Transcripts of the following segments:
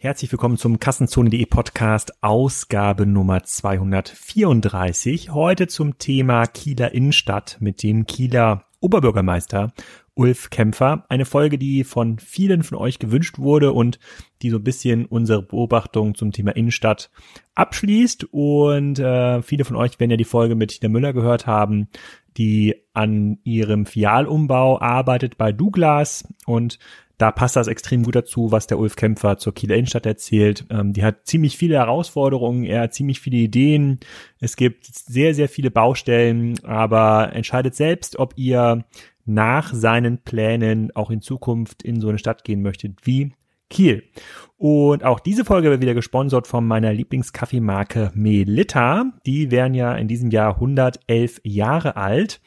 Herzlich willkommen zum Kassenzone.de Podcast, Ausgabe Nummer 234. Heute zum Thema Kieler Innenstadt mit dem Kieler Oberbürgermeister Ulf Kämpfer. Eine Folge, die von vielen von euch gewünscht wurde und die so ein bisschen unsere Beobachtung zum Thema Innenstadt abschließt. Und äh, viele von euch werden ja die Folge mit Tina Müller gehört haben, die an ihrem Fialumbau arbeitet bei Douglas und da passt das extrem gut dazu, was der Ulf Kämpfer zur Kieler Innenstadt erzählt. Ähm, die hat ziemlich viele Herausforderungen, er hat ziemlich viele Ideen. Es gibt sehr, sehr viele Baustellen, aber entscheidet selbst, ob ihr nach seinen Plänen auch in Zukunft in so eine Stadt gehen möchtet wie Kiel. Und auch diese Folge wird wieder gesponsert von meiner Lieblingskaffeemarke Melita. Die werden ja in diesem Jahr 111 Jahre alt.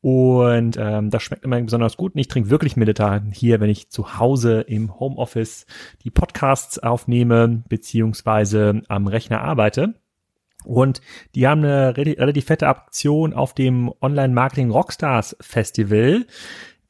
Und ähm, das schmeckt immer besonders gut. Und ich trinke wirklich Melita hier, wenn ich zu Hause im Homeoffice die Podcasts aufnehme, beziehungsweise am Rechner arbeite. Und die haben eine relativ fette Aktion auf dem Online-Marketing Rockstars Festival.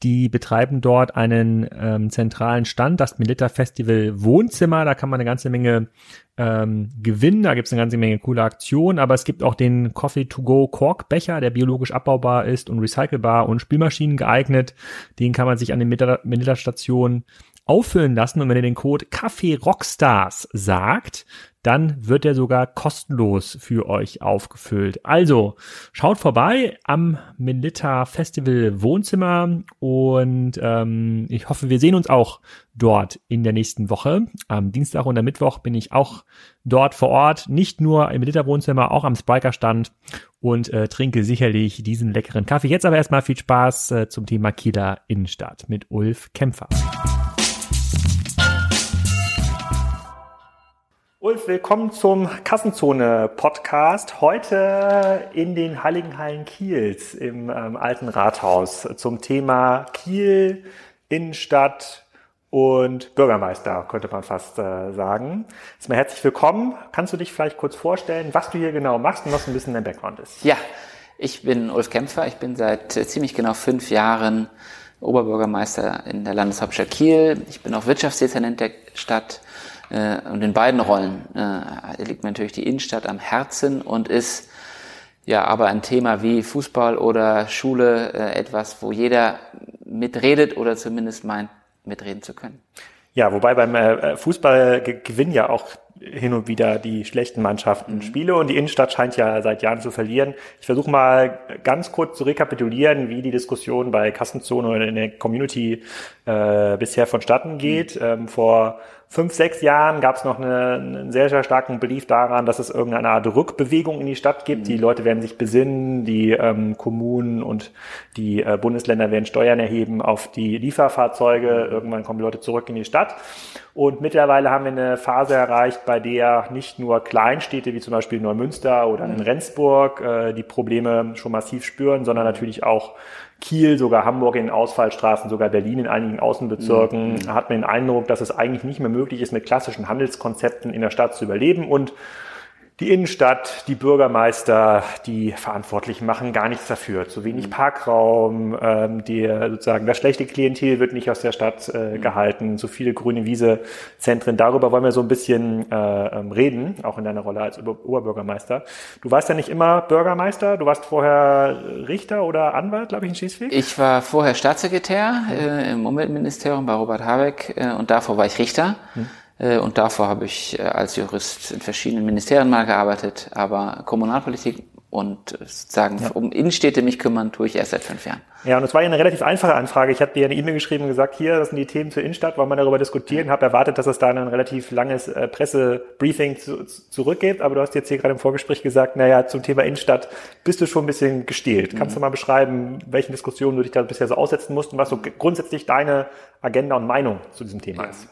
Die betreiben dort einen ähm, zentralen Stand, das Milita Festival Wohnzimmer. Da kann man eine ganze Menge ähm, gewinnen. Da gibt es eine ganze Menge coole Aktionen, aber es gibt auch den Coffee to Go Cork Becher, der biologisch abbaubar ist und recycelbar und Spülmaschinen geeignet. Den kann man sich an den Milita Stationen auffüllen lassen und wenn ihr den Code Kaffee Rockstars sagt, dann wird er sogar kostenlos für euch aufgefüllt. Also schaut vorbei am Melita Festival Wohnzimmer und ähm, ich hoffe, wir sehen uns auch dort in der nächsten Woche. Am Dienstag und am Mittwoch bin ich auch dort vor Ort, nicht nur im Melita Wohnzimmer, auch am Spiker Stand und äh, trinke sicherlich diesen leckeren Kaffee. Jetzt aber erstmal viel Spaß äh, zum Thema Kieler Innenstadt mit Ulf Kämpfer. Ulf, willkommen zum Kassenzone-Podcast. Heute in den Heiligen Hallen Kiels im ähm, Alten Rathaus zum Thema Kiel, Innenstadt und Bürgermeister, könnte man fast äh, sagen. Erstmal herzlich willkommen. Kannst du dich vielleicht kurz vorstellen, was du hier genau machst und was ein bisschen dein Background ist? Ja, ich bin Ulf Kämpfer. Ich bin seit äh, ziemlich genau fünf Jahren Oberbürgermeister in der Landeshauptstadt Kiel. Ich bin auch Wirtschaftsdezernent der Stadt äh, und in beiden Rollen äh, liegt mir natürlich die Innenstadt am Herzen und ist ja aber ein Thema wie Fußball oder Schule äh, etwas, wo jeder mitredet oder zumindest meint, mitreden zu können. Ja, wobei beim äh, Fußball gewinnen ja auch hin und wieder die schlechten Mannschaften mhm. Spiele und die Innenstadt scheint ja seit Jahren zu verlieren. Ich versuche mal ganz kurz zu rekapitulieren, wie die Diskussion bei Kassenzone oder in der Community äh, bisher vonstatten geht. Mhm. Ähm, vor fünf, sechs Jahren gab es noch eine, einen sehr, sehr starken Belief daran, dass es irgendeine Art Rückbewegung in die Stadt gibt. Mhm. Die Leute werden sich besinnen, die ähm, Kommunen und die äh, Bundesländer werden Steuern erheben auf die Lieferfahrzeuge. Irgendwann kommen die Leute zurück in die Stadt. Und mittlerweile haben wir eine Phase erreicht, bei der nicht nur Kleinstädte wie zum Beispiel Neumünster oder in Rendsburg äh, die Probleme schon massiv spüren, sondern natürlich auch Kiel, sogar Hamburg in Ausfallstraßen, sogar Berlin in einigen Außenbezirken, mhm. hat man den Eindruck, dass es eigentlich nicht mehr möglich ist, mit klassischen Handelskonzepten in der Stadt zu überleben. Und die Innenstadt, die Bürgermeister, die Verantwortlichen machen gar nichts dafür. Zu wenig mhm. Parkraum, ähm, die sozusagen das schlechte Klientel wird nicht aus der Stadt äh, mhm. gehalten, zu viele grüne Wiese-Zentren. Darüber wollen wir so ein bisschen äh, ähm, reden, auch in deiner Rolle als Oberbürgermeister. Du warst ja nicht immer Bürgermeister, du warst vorher Richter oder Anwalt, glaube ich, in Schleswig? Ich war vorher Staatssekretär äh, im Umweltministerium bei Robert Habeck äh, und davor war ich Richter. Hm. Äh, und davor habe ich äh, als Jurist in verschiedenen Ministerien mal gearbeitet, aber Kommunalpolitik und sozusagen ja. um Innenstädte mich kümmern, tue ich erst seit fünf Jahren. Ja, und es war ja eine relativ einfache Anfrage. Ich habe dir eine E-Mail geschrieben und gesagt, hier, das sind die Themen zur Innenstadt, wollen wir darüber diskutieren. Ja. Habe erwartet, dass es da ein relativ langes äh, Pressebriefing zu, zurückgibt, aber du hast jetzt hier gerade im Vorgespräch gesagt, naja, zum Thema Innenstadt bist du schon ein bisschen gestählt. Kannst mhm. du mal beschreiben, welchen Diskussionen du dich da bisher so aussetzen musst und was so grundsätzlich deine Agenda und Meinung zu diesem Thema ja. ist?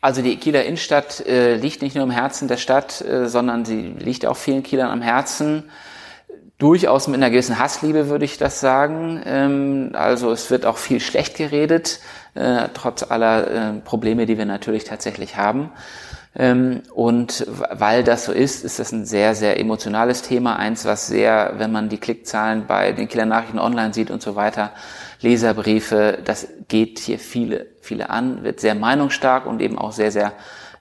Also die Kieler Innenstadt äh, liegt nicht nur im Herzen der Stadt, äh, sondern sie liegt auch vielen Kielern am Herzen. Durchaus mit einer gewissen Hassliebe würde ich das sagen. Ähm, also es wird auch viel schlecht geredet, äh, trotz aller äh, Probleme, die wir natürlich tatsächlich haben. Ähm, und weil das so ist, ist das ein sehr, sehr emotionales Thema. Eins, was sehr, wenn man die Klickzahlen bei den Kieler Nachrichten online sieht und so weiter, Leserbriefe, das geht hier viele, viele an, wird sehr meinungsstark und eben auch sehr, sehr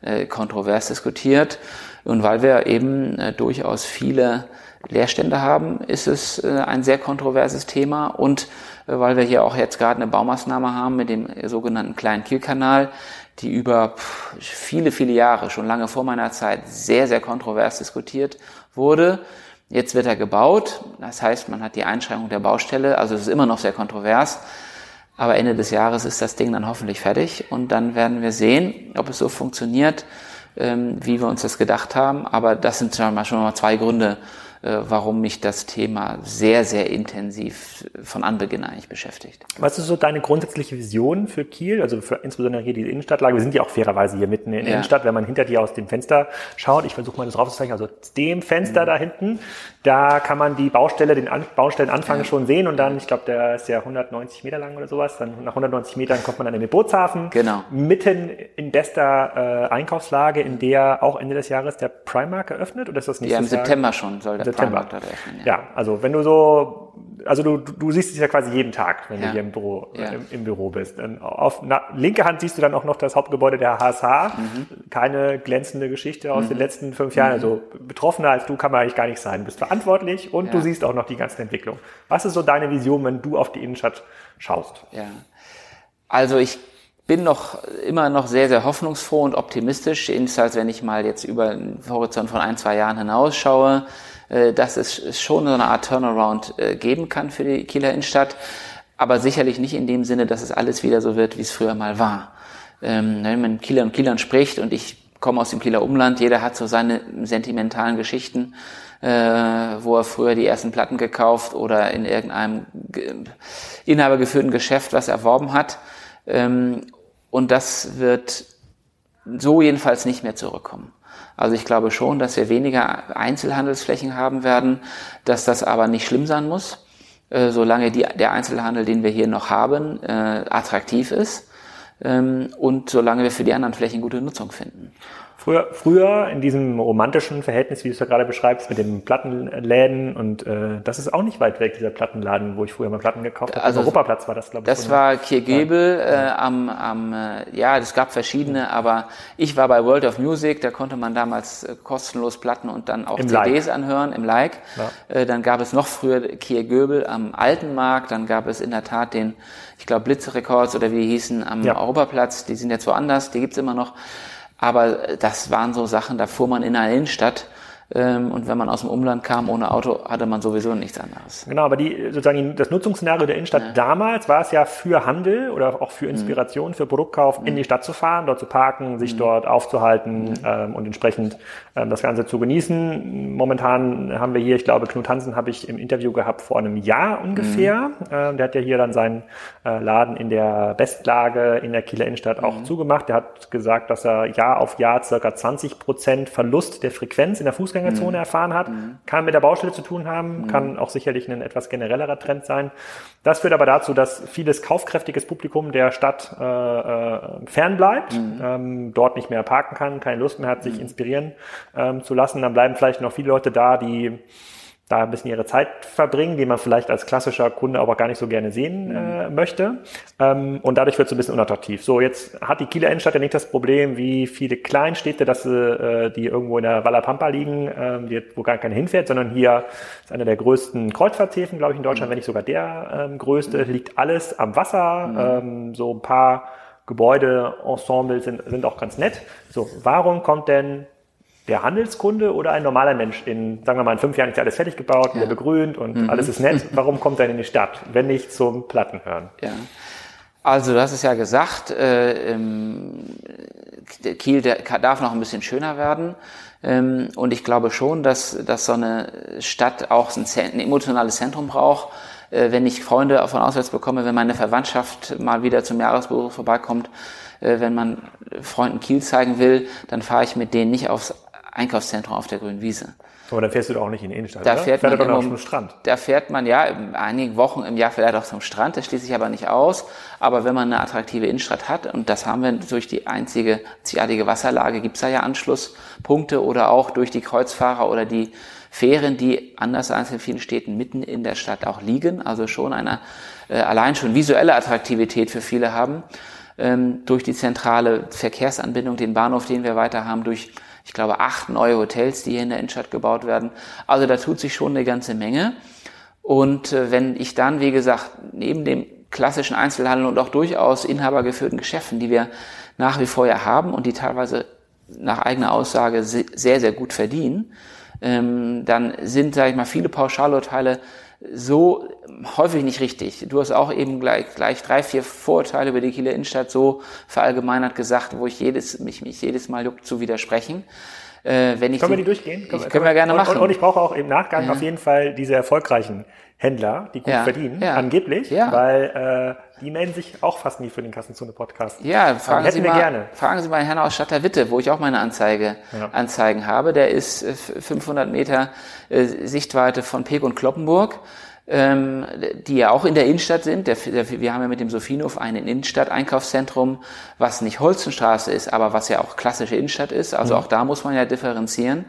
äh, kontrovers diskutiert. Und weil wir eben äh, durchaus viele Leerstände haben, ist es äh, ein sehr kontroverses Thema. Und äh, weil wir hier auch jetzt gerade eine Baumaßnahme haben mit dem sogenannten kleinen Kielkanal, die über viele, viele Jahre, schon lange vor meiner Zeit, sehr, sehr kontrovers diskutiert wurde. Jetzt wird er gebaut. Das heißt, man hat die Einschränkung der Baustelle. Also es ist immer noch sehr kontrovers. Aber Ende des Jahres ist das Ding dann hoffentlich fertig. Und dann werden wir sehen, ob es so funktioniert, ähm, wie wir uns das gedacht haben. Aber das sind schon mal, zwei Gründe, warum mich das Thema sehr, sehr intensiv von Anbeginn eigentlich beschäftigt. Was ist so deine grundsätzliche Vision für Kiel, also für insbesondere hier die Innenstadtlage? Wir sind ja auch fairerweise hier mitten in der ja. Innenstadt, wenn man hinter dir aus dem Fenster schaut. Ich versuche mal das draufzuzeichnen, also dem Fenster mhm. da hinten, da kann man die Baustelle, den An Baustellenanfang ja. schon sehen und dann, ich glaube, der ist ja 190 Meter lang oder sowas, dann nach 190 Metern kommt man dann in den Bootshafen. Genau. Mitten in bester äh, Einkaufslage, in der auch Ende des Jahres der Primark eröffnet, oder ist das nicht Ja, im September schon soll der September. Ja. ja, also wenn du so also du, du siehst es ja quasi jeden Tag, wenn ja. du hier im Büro, ja. im, im, Büro bist. Und auf na, linke Hand siehst du dann auch noch das Hauptgebäude der HSH. Mhm. Keine glänzende Geschichte aus mhm. den letzten fünf Jahren. Mhm. Also betroffener als du kann man eigentlich gar nicht sein. Du bist verantwortlich und du siehst auch noch die ganze Entwicklung. Was ist so deine Vision, wenn du auf die Innenstadt schaust? Ja. Also ich bin noch immer noch sehr, sehr hoffnungsfroh und optimistisch, jedenfalls wenn ich mal jetzt über den Horizont von ein, zwei Jahren hinausschaue. Äh, dass es schon so eine Art Turnaround äh, geben kann für die Kieler Innenstadt, aber sicherlich nicht in dem Sinne, dass es alles wieder so wird, wie es früher mal war. Ähm, wenn man Kieler und Kielern spricht und ich komme aus dem Kieler Umland, jeder hat so seine sentimentalen Geschichten, äh, wo er früher die ersten Platten gekauft oder in irgendeinem inhabergeführten Geschäft was erworben hat. Ähm, und das wird so jedenfalls nicht mehr zurückkommen. Also ich glaube schon, dass wir weniger Einzelhandelsflächen haben werden, dass das aber nicht schlimm sein muss, äh, solange die, der Einzelhandel, den wir hier noch haben, äh, attraktiv ist ähm, und solange wir für die anderen Flächen gute Nutzung finden. Früher, früher in diesem romantischen Verhältnis, wie du es ja gerade beschreibst, mit den Plattenläden und äh, das ist auch nicht weit weg, dieser Plattenladen, wo ich früher mal Platten gekauft habe. Also Europaplatz war das, glaube ich. Das war Kirgebel ja. äh, am, am äh, ja, es gab verschiedene, aber ich war bei World of Music, da konnte man damals äh, kostenlos Platten und dann auch Im CDs like. anhören im Like. Ja. Äh, dann gab es noch früher Kirgebel am Alten Markt, dann gab es in der Tat den, ich glaube Blitz Records oder wie die hießen am ja. Europaplatz, die sind jetzt woanders, die gibt's immer noch. Aber das waren so Sachen, da fuhr man in einer Innenstadt und wenn man aus dem Umland kam ohne Auto, hatte man sowieso nichts anderes. Genau, aber die, sozusagen das Nutzungsszenario der Innenstadt ja. damals war es ja für Handel oder auch für Inspiration, mhm. für Produktkauf mhm. in die Stadt zu fahren, dort zu parken, sich mhm. dort aufzuhalten mhm. ähm, und entsprechend ähm, das Ganze zu genießen. Momentan haben wir hier, ich glaube, Knut Hansen habe ich im Interview gehabt vor einem Jahr ungefähr. Mhm. Ähm, der hat ja hier dann seinen äh, Laden in der Bestlage in der Kieler Innenstadt auch mhm. zugemacht. Der hat gesagt, dass er Jahr auf Jahr circa 20 Prozent Verlust der Frequenz in der Fußgänger Fußgängerzone mhm. erfahren hat. Mhm. Kann mit der Baustelle zu tun haben, mhm. kann auch sicherlich ein etwas generellerer Trend sein. Das führt aber dazu, dass vieles kaufkräftiges Publikum der Stadt äh, äh, fernbleibt, mhm. ähm, dort nicht mehr parken kann, keine Lust mehr hat, sich mhm. inspirieren ähm, zu lassen. Dann bleiben vielleicht noch viele Leute da, die da ein bisschen ihre Zeit verbringen, die man vielleicht als klassischer Kunde aber gar nicht so gerne sehen äh, möchte. Ähm, und dadurch wird es ein bisschen unattraktiv. So, jetzt hat die Kieler Innenstadt ja nicht das Problem wie viele Kleinstädte, dass sie, äh, die irgendwo in der Walla liegen, äh, die, wo gar keiner hinfährt, sondern hier ist einer der größten Kreuzfahrthäfen, glaube ich, in Deutschland, mhm. wenn nicht sogar der ähm, größte, mhm. liegt alles am Wasser, mhm. ähm, so ein paar Gebäudeensembles sind, sind auch ganz nett. So, warum kommt denn der Handelskunde oder ein normaler Mensch in, sagen wir mal, in fünf Jahren ist ja alles fertig gebaut, ja. begrünt und mhm. alles ist nett. Warum kommt er in die Stadt, wenn nicht zum Plattenhören? Ja. Also du hast es ja gesagt, äh, ähm, Kiel darf noch ein bisschen schöner werden. Ähm, und ich glaube schon, dass, dass so eine Stadt auch ein, ein emotionales Zentrum braucht. Äh, wenn ich Freunde von auswärts bekomme, wenn meine Verwandtschaft mal wieder zum Jahresbesuch vorbeikommt, äh, wenn man Freunden Kiel zeigen will, dann fahre ich mit denen nicht aufs Einkaufszentrum auf der grünen Wiese. Aber dann fährst du doch auch nicht in die Innenstadt, da oder? Fährt, fährt man doch zum Strand. Da fährt man ja in einigen Wochen im Jahr vielleicht auch zum Strand, das schließe ich aber nicht aus. Aber wenn man eine attraktive Innenstadt hat, und das haben wir durch die einzige einzigartige Wasserlage, gibt's da ja Anschlusspunkte oder auch durch die Kreuzfahrer oder die Fähren, die anders als in vielen Städten mitten in der Stadt auch liegen, also schon eine äh, allein schon visuelle Attraktivität für viele haben ähm, durch die zentrale Verkehrsanbindung, den Bahnhof, den wir weiter haben, durch, ich glaube, acht neue Hotels, die hier in der Innenstadt gebaut werden. Also da tut sich schon eine ganze Menge. Und äh, wenn ich dann, wie gesagt, neben dem klassischen Einzelhandel und auch durchaus inhabergeführten Geschäften, die wir nach wie vor ja haben und die teilweise nach eigener Aussage sehr, sehr gut verdienen, ähm, dann sind, sage ich mal, viele Pauschalurteile so häufig nicht richtig. Du hast auch eben gleich, gleich drei, vier Vorurteile über die Kieler Innenstadt so verallgemeinert gesagt, wo ich jedes, mich, mich jedes Mal juckt zu widersprechen. Äh, wenn ich können die, wir die durchgehen? Können, können wir gerne und, machen. Und, und, ich brauche auch im Nachgang ja. auf jeden Fall diese erfolgreichen Händler, die gut ja, verdienen, ja. angeblich, weil äh, die melden sich auch fast nie für den Kassenzone-Podcast. Ja, fragen Sie, mal, gerne. fragen Sie mal Herrn aus Stadterwitte, wo ich auch meine Anzeige, Anzeigen habe. Der ist 500 äh, Meter äh, Sichtweite von Peg und Kloppenburg ähm, die ja auch in der Innenstadt sind. Der, der, wir haben ja mit dem Sophienhof ein Innenstadt-Einkaufszentrum, was nicht Holzenstraße ist, aber was ja auch klassische Innenstadt ist. Also mhm. auch da muss man ja differenzieren.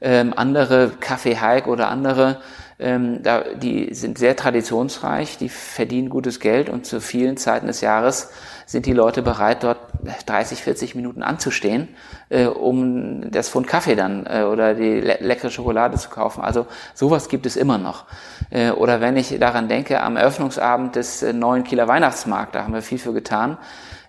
Ähm, andere Café Hike oder andere ähm, da, die sind sehr traditionsreich, die verdienen gutes Geld und zu vielen Zeiten des Jahres sind die Leute bereit, dort 30, 40 Minuten anzustehen, äh, um das Pfund Kaffee dann äh, oder die le leckere Schokolade zu kaufen. Also sowas gibt es immer noch. Äh, oder wenn ich daran denke, am Eröffnungsabend des äh, neuen Kieler Weihnachtsmarkt, da haben wir viel für getan,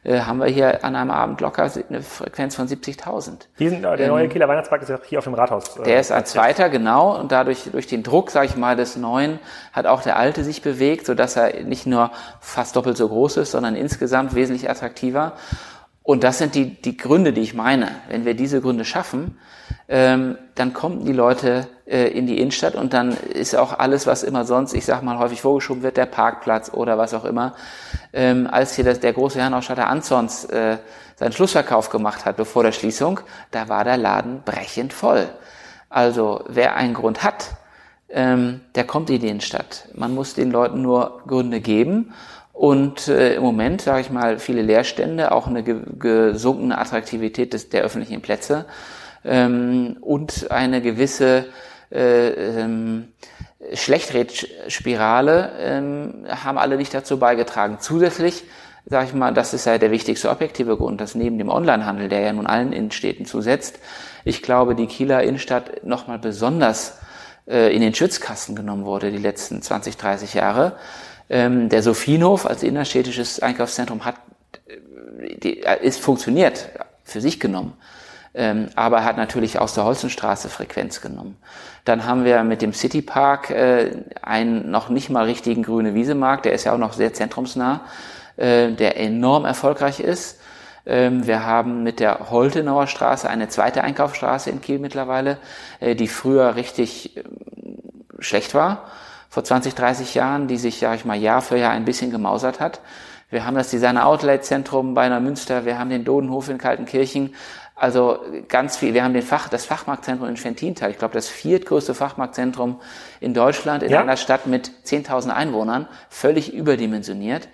haben wir hier an einem Abend locker eine Frequenz von 70.000. Der ähm, neue Kieler Weihnachtsmarkt ist ja hier auf dem Rathaus. Äh, der ist als zweiter, genau, und dadurch durch den Druck, sage ich mal, des Neuen hat auch der Alte sich bewegt, so dass er nicht nur fast doppelt so groß ist, sondern insgesamt wesentlich attraktiver. Und das sind die, die Gründe, die ich meine. Wenn wir diese Gründe schaffen, ähm, dann kommen die Leute äh, in die Innenstadt und dann ist auch alles, was immer sonst, ich sag mal, häufig vorgeschoben wird, der Parkplatz oder was auch immer. Ähm, als hier das, der große Herrenausstatter Ansons äh, seinen Schlussverkauf gemacht hat, bevor der Schließung, da war der Laden brechend voll. Also wer einen Grund hat, ähm, der kommt in die Innenstadt. Man muss den Leuten nur Gründe geben und äh, im Moment, sage ich mal, viele Leerstände, auch eine gesunkene Attraktivität des, der öffentlichen Plätze ähm, und eine gewisse äh, ähm, Schlechtredspirale ähm, haben alle nicht dazu beigetragen. Zusätzlich, sage ich mal, das ist ja der wichtigste objektive Grund, dass neben dem Onlinehandel, der ja nun allen Innenstädten zusetzt, ich glaube, die Kieler Innenstadt nochmal besonders äh, in den Schützkasten genommen wurde die letzten 20, 30 Jahre. Ähm, der Sophienhof als innerstädtisches Einkaufszentrum hat, äh, die, äh, ist funktioniert für sich genommen. Ähm, aber hat natürlich aus der Holzenstraße Frequenz genommen. Dann haben wir mit dem Citypark äh, einen noch nicht mal richtigen grüne Wiesemarkt, der ist ja auch noch sehr zentrumsnah, äh, der enorm erfolgreich ist. Ähm, wir haben mit der Holtenauer Straße eine zweite Einkaufsstraße in Kiel mittlerweile, äh, die früher richtig äh, schlecht war vor 20, 30 Jahren, die sich, sag ich mal, Jahr für Jahr ein bisschen gemausert hat. Wir haben das Designer Outlet Zentrum bei Neumünster, wir haben den Dodenhof in Kaltenkirchen. Also ganz viel. Wir haben den Fach, das Fachmarktzentrum in Schwentintal. Ich glaube, das viertgrößte Fachmarktzentrum in Deutschland, in ja. einer Stadt mit 10.000 Einwohnern, völlig überdimensioniert.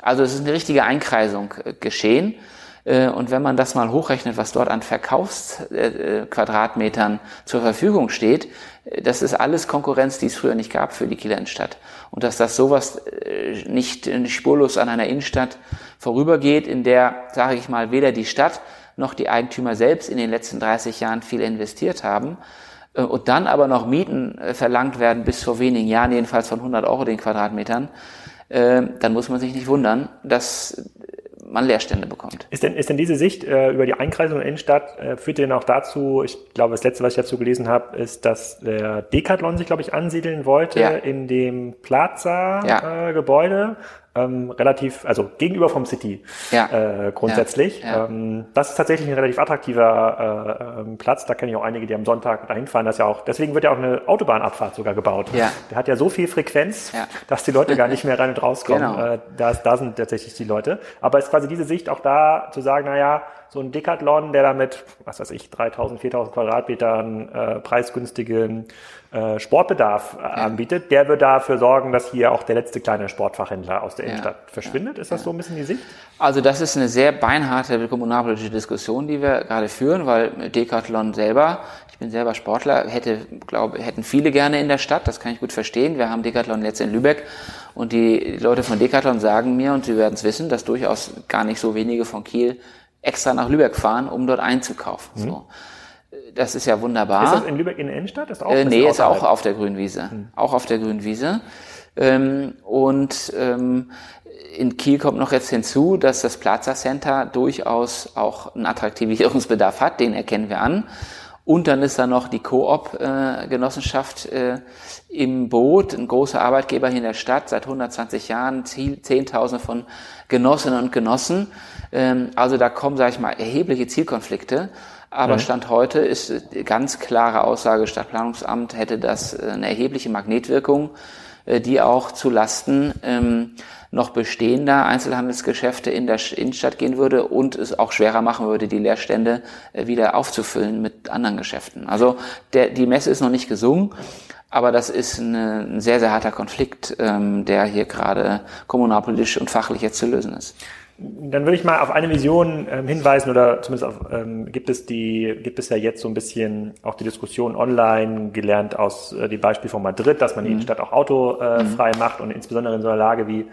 Also es ist eine richtige Einkreisung äh, geschehen. Äh, und wenn man das mal hochrechnet, was dort an Verkaufsquadratmetern zur Verfügung steht, äh, das ist alles Konkurrenz, die es früher nicht gab für die Kieler Innenstadt. Und dass das sowas äh, nicht spurlos an einer Innenstadt vorübergeht, in der, sage ich mal, weder die Stadt noch die Eigentümer selbst in den letzten 30 Jahren viel investiert haben, und dann aber noch Mieten verlangt werden, bis vor wenigen Jahren jedenfalls von 100 Euro den Quadratmetern, dann muss man sich nicht wundern, dass man Leerstände bekommt. Ist denn, ist denn diese Sicht äh, über die Einkreisung der Innenstadt, äh, führt denn auch dazu, ich glaube, das letzte, was ich dazu gelesen habe, ist, dass der Decathlon sich, glaube ich, ansiedeln wollte ja. in dem Plaza-Gebäude. Ja. Äh, ähm, relativ, also gegenüber vom City ja. äh, grundsätzlich. Ja. Ja. Ähm, das ist tatsächlich ein relativ attraktiver äh, ähm, Platz. Da kenne ich auch einige, die am Sonntag dahin fahren. Das ja auch, deswegen wird ja auch eine Autobahnabfahrt sogar gebaut. Ja. Der hat ja so viel Frequenz, dass die Leute gar nicht mehr rein und rauskommen. Genau. Äh, da, da sind tatsächlich die Leute. Aber es ist quasi diese Sicht auch da zu sagen, na ja, so ein Decathlon, der damit, was weiß ich, 3000, 4000 Quadratmetern äh, preisgünstigen äh, Sportbedarf äh, ja. anbietet, der wird dafür sorgen, dass hier auch der letzte kleine Sportfachhändler aus der ja. Innenstadt verschwindet. Ist das ja. so ein bisschen die Sicht? Also das ist eine sehr beinharte kommunalpolitische Diskussion, die wir gerade führen, weil Decathlon selber, ich bin selber Sportler, hätte, glaube, hätten viele gerne in der Stadt, das kann ich gut verstehen. Wir haben Decathlon jetzt in Lübeck Und die Leute von Decathlon sagen mir, und sie werden es wissen, dass durchaus gar nicht so wenige von Kiel extra nach Lübeck fahren, um dort einzukaufen. Mhm. So. Das ist ja wunderbar. Ist das in Lübeck in der Innenstadt? Ist auch, äh, nee, ist auch auf der Grünwiese. Mhm. Auch auf der Grünwiese. Ähm, und ähm, in Kiel kommt noch jetzt hinzu, dass das Plaza Center durchaus auch einen Attraktivierungsbedarf hat, den erkennen wir an. Und dann ist da noch die Coop-Genossenschaft äh, im Boot, ein großer Arbeitgeber hier in der Stadt, seit 120 Jahren, Zehntausende von Genossinnen und Genossen. Ähm, also da kommen, sage ich mal, erhebliche Zielkonflikte. Aber mhm. Stand heute ist ganz klare Aussage, Stadtplanungsamt hätte das äh, eine erhebliche Magnetwirkung, äh, die auch zu Lasten ähm, noch bestehender Einzelhandelsgeschäfte in der Innenstadt gehen würde und es auch schwerer machen würde, die Leerstände äh, wieder aufzufüllen mit anderen Geschäften. Also der, die Messe ist noch nicht gesungen, aber das ist eine, ein sehr, sehr harter Konflikt, ähm, der hier gerade kommunalpolitisch und fachlich jetzt zu lösen ist. Dann würde ich mal auf eine Vision ähm, hinweisen oder zumindest auf, ähm, gibt es die, gibt es ja jetzt so ein bisschen auch die Diskussion online gelernt aus äh, dem Beispiel von Madrid, dass man die mhm. Innenstadt auch autofrei äh, mhm. macht und insbesondere in so einer Lage wie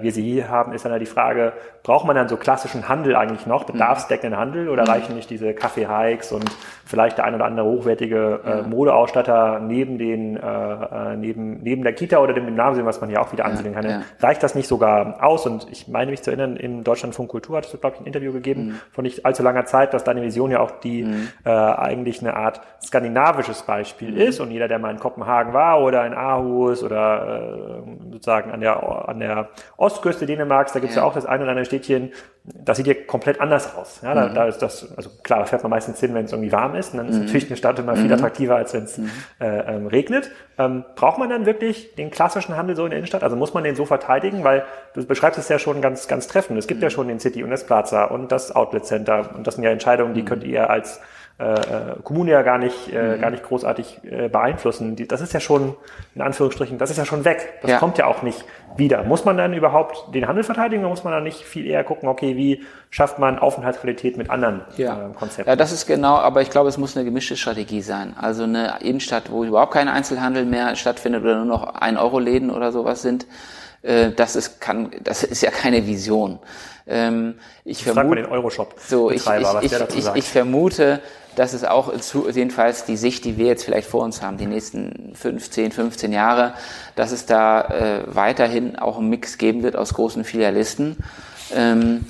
wir sie hier haben, ist dann halt die Frage, braucht man dann so klassischen Handel eigentlich noch, bedarfsdeckenden Handel oder mhm. reichen nicht diese Kaffee-Hikes und vielleicht der ein oder andere hochwertige äh, Modeausstatter neben den, äh, äh, neben, neben der Kita oder dem Gymnasium, was man hier auch wieder ansehen kann. Ja. Reicht das nicht sogar aus? Und ich meine mich zu erinnern, im Deutschlandfunk Kultur hat es, glaube ich, ein Interview gegeben mhm. von nicht allzu langer Zeit, dass deine Vision ja auch die mhm. äh, eigentlich eine Art skandinavisches Beispiel mhm. ist. Und jeder, der mal in Kopenhagen war oder in Aarhus oder äh, sozusagen an der, an der Ostküste Dänemarks, da gibt es ja. ja. auch das ein oder andere Städtchen, das sieht ja komplett anders aus. Ja, da, mhm. da ist das, also klar, da fährt man meistens hin, wenn es irgendwie warm ist. Und dann ist mhm. natürlich eine Stadt immer viel mhm. attraktiver, als wenn es mhm. äh, ähm, regnet. Ähm, braucht man dann wirklich den klassischen Handel so in der Innenstadt? Also muss man den so verteidigen? Weil du beschreibst es ja schon ganz, ganz treffend. Es gibt ja schon den City und das Plaza und das Outlet Center. Und das sind ja Entscheidungen, die könnt ihr als äh, äh, Kommune ja gar nicht, äh, mhm. gar nicht großartig äh, beeinflussen. Die, das ist ja schon, in Anführungsstrichen, das ist ja schon weg. Das ja. kommt ja auch nicht wieder. Muss man dann überhaupt den Handel verteidigen oder muss man dann nicht viel eher gucken, okay, wie schafft man Aufenthaltsqualität mit anderen ja. äh, Konzepten? Ja, das ist genau, aber ich glaube, es muss eine gemischte Strategie sein. Also eine Innenstadt, wo überhaupt kein Einzelhandel mehr stattfindet oder nur noch ein Euro Läden oder sowas sind, äh, das ist, kann, das ist ja keine Vision. Ähm, ich vermute, den Euroshop. So, ich, ich, ich, ich, vermute, dass es auch jedenfalls die Sicht, die wir jetzt vielleicht vor uns haben, die nächsten 15, 15 Jahre, dass es da äh, weiterhin auch einen Mix geben wird aus großen Filialisten. Ähm,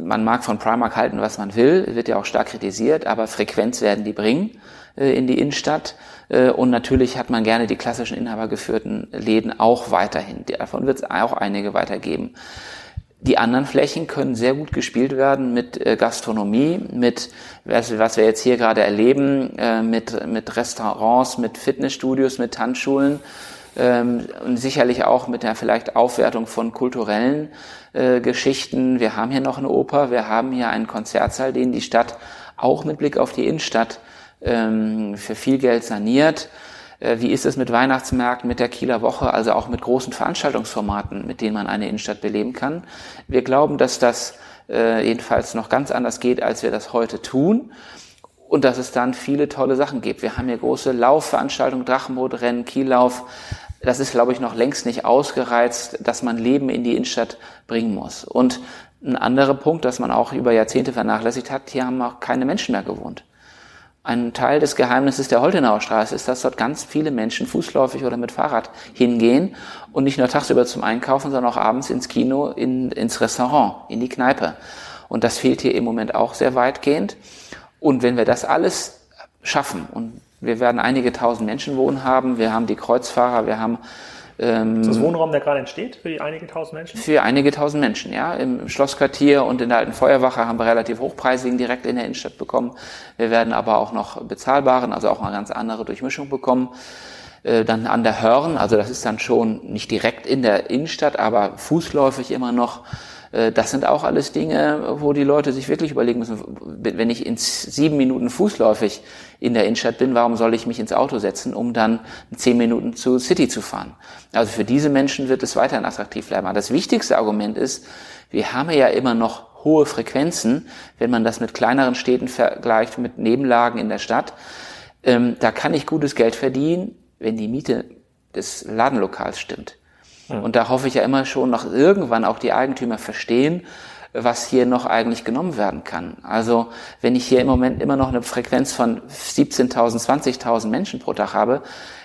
man mag von Primark halten, was man will, wird ja auch stark kritisiert, aber Frequenz werden die bringen äh, in die Innenstadt. Äh, und natürlich hat man gerne die klassischen inhabergeführten Läden auch weiterhin. Davon wird es auch einige weitergeben. Die anderen Flächen können sehr gut gespielt werden mit äh, Gastronomie, mit was, was wir jetzt hier gerade erleben, äh, mit, mit Restaurants, mit Fitnessstudios, mit Tanzschulen ähm, und sicherlich auch mit der vielleicht Aufwertung von kulturellen äh, Geschichten. Wir haben hier noch eine Oper, wir haben hier einen Konzertsaal, den die Stadt auch mit Blick auf die Innenstadt ähm, für viel Geld saniert. Äh, wie ist es mit Weihnachtsmärkten, mit der Kieler Woche, also auch mit großen Veranstaltungsformaten, mit denen man eine Innenstadt beleben kann? Wir glauben, dass das äh, jedenfalls noch ganz anders geht, als wir das heute tun. Und dass es dann viele tolle Sachen gibt. Wir haben hier große Laufveranstaltungen, Drachenbootrennen, Kiellauf. Das ist, glaube ich, noch längst nicht ausgereizt, dass man Leben in die Innenstadt bringen muss. Und ein anderer Punkt, dass man auch über Jahrzehnte vernachlässigt hat, hier haben auch keine Menschen mehr gewohnt. Ein Teil des Geheimnisses der Holtenauer Straße ist, dass dort ganz viele Menschen fußläufig oder mit Fahrrad hingehen und nicht nur tagsüber zum Einkaufen, sondern auch abends ins Kino, in, ins Restaurant, in die Kneipe. Und das fehlt hier im Moment auch sehr weitgehend. Und wenn wir das alles schaffen und wir werden einige tausend Menschen wohnen haben, wir haben die Kreuzfahrer, wir haben ähm, ist das Wohnraum, der gerade entsteht für die einige tausend Menschen? Für einige tausend Menschen, ja. Im Schlossquartier und in der alten Feuerwache haben wir relativ hochpreisigen direkt in der Innenstadt bekommen. Wir werden aber auch noch bezahlbaren, also auch eine ganz andere Durchmischung bekommen. Äh, dann an der Hörn, also das ist dann schon nicht direkt in der Innenstadt, aber fußläufig immer noch äh, das sind auch alles Dinge, wo die Leute sich wirklich überlegen müssen, wenn ich in sieben Minuten fußläufig in der Innenstadt bin, warum soll ich mich ins Auto setzen, um dann zehn Minuten zu City zu fahren? Also für diese Menschen wird es weiterhin attraktiv bleiben. Aber das wichtigste Argument ist, wir haben ja immer noch hohe Frequenzen, wenn man das mit kleineren Städten vergleicht, mit Nebenlagen in der Stadt. Ähm, da kann ich gutes Geld verdienen, wenn die Miete des Ladenlokals stimmt. Und da hoffe ich ja immer schon noch irgendwann auch die Eigentümer verstehen, was hier noch eigentlich genommen werden kann. Also wenn ich hier im Moment immer noch eine Frequenz von 17.000, 20.000 Menschen pro Tag habe,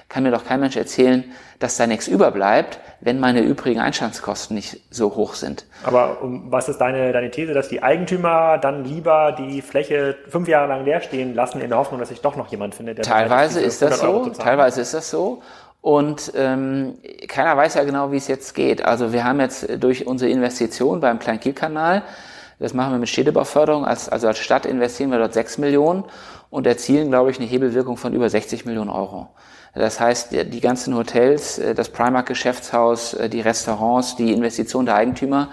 kann mir doch kein Mensch erzählen, dass da nichts überbleibt, wenn meine übrigen Einstandskosten nicht so hoch sind. Aber was ist deine, deine These, dass die Eigentümer dann lieber die Fläche fünf Jahre lang leer stehen lassen, in der Hoffnung, dass sich doch noch jemand findet, der Teilweise ist das so, teilweise ist das so. Und ähm, keiner weiß ja genau, wie es jetzt geht. Also wir haben jetzt durch unsere Investition beim Kleinkielkanal, das machen wir mit Städtebauförderung, als, also als Stadt investieren wir dort sechs Millionen und erzielen, glaube ich, eine Hebelwirkung von über 60 Millionen Euro. Das heißt, die ganzen Hotels, äh, das Primark-Geschäftshaus, äh, die Restaurants, die Investition der Eigentümer,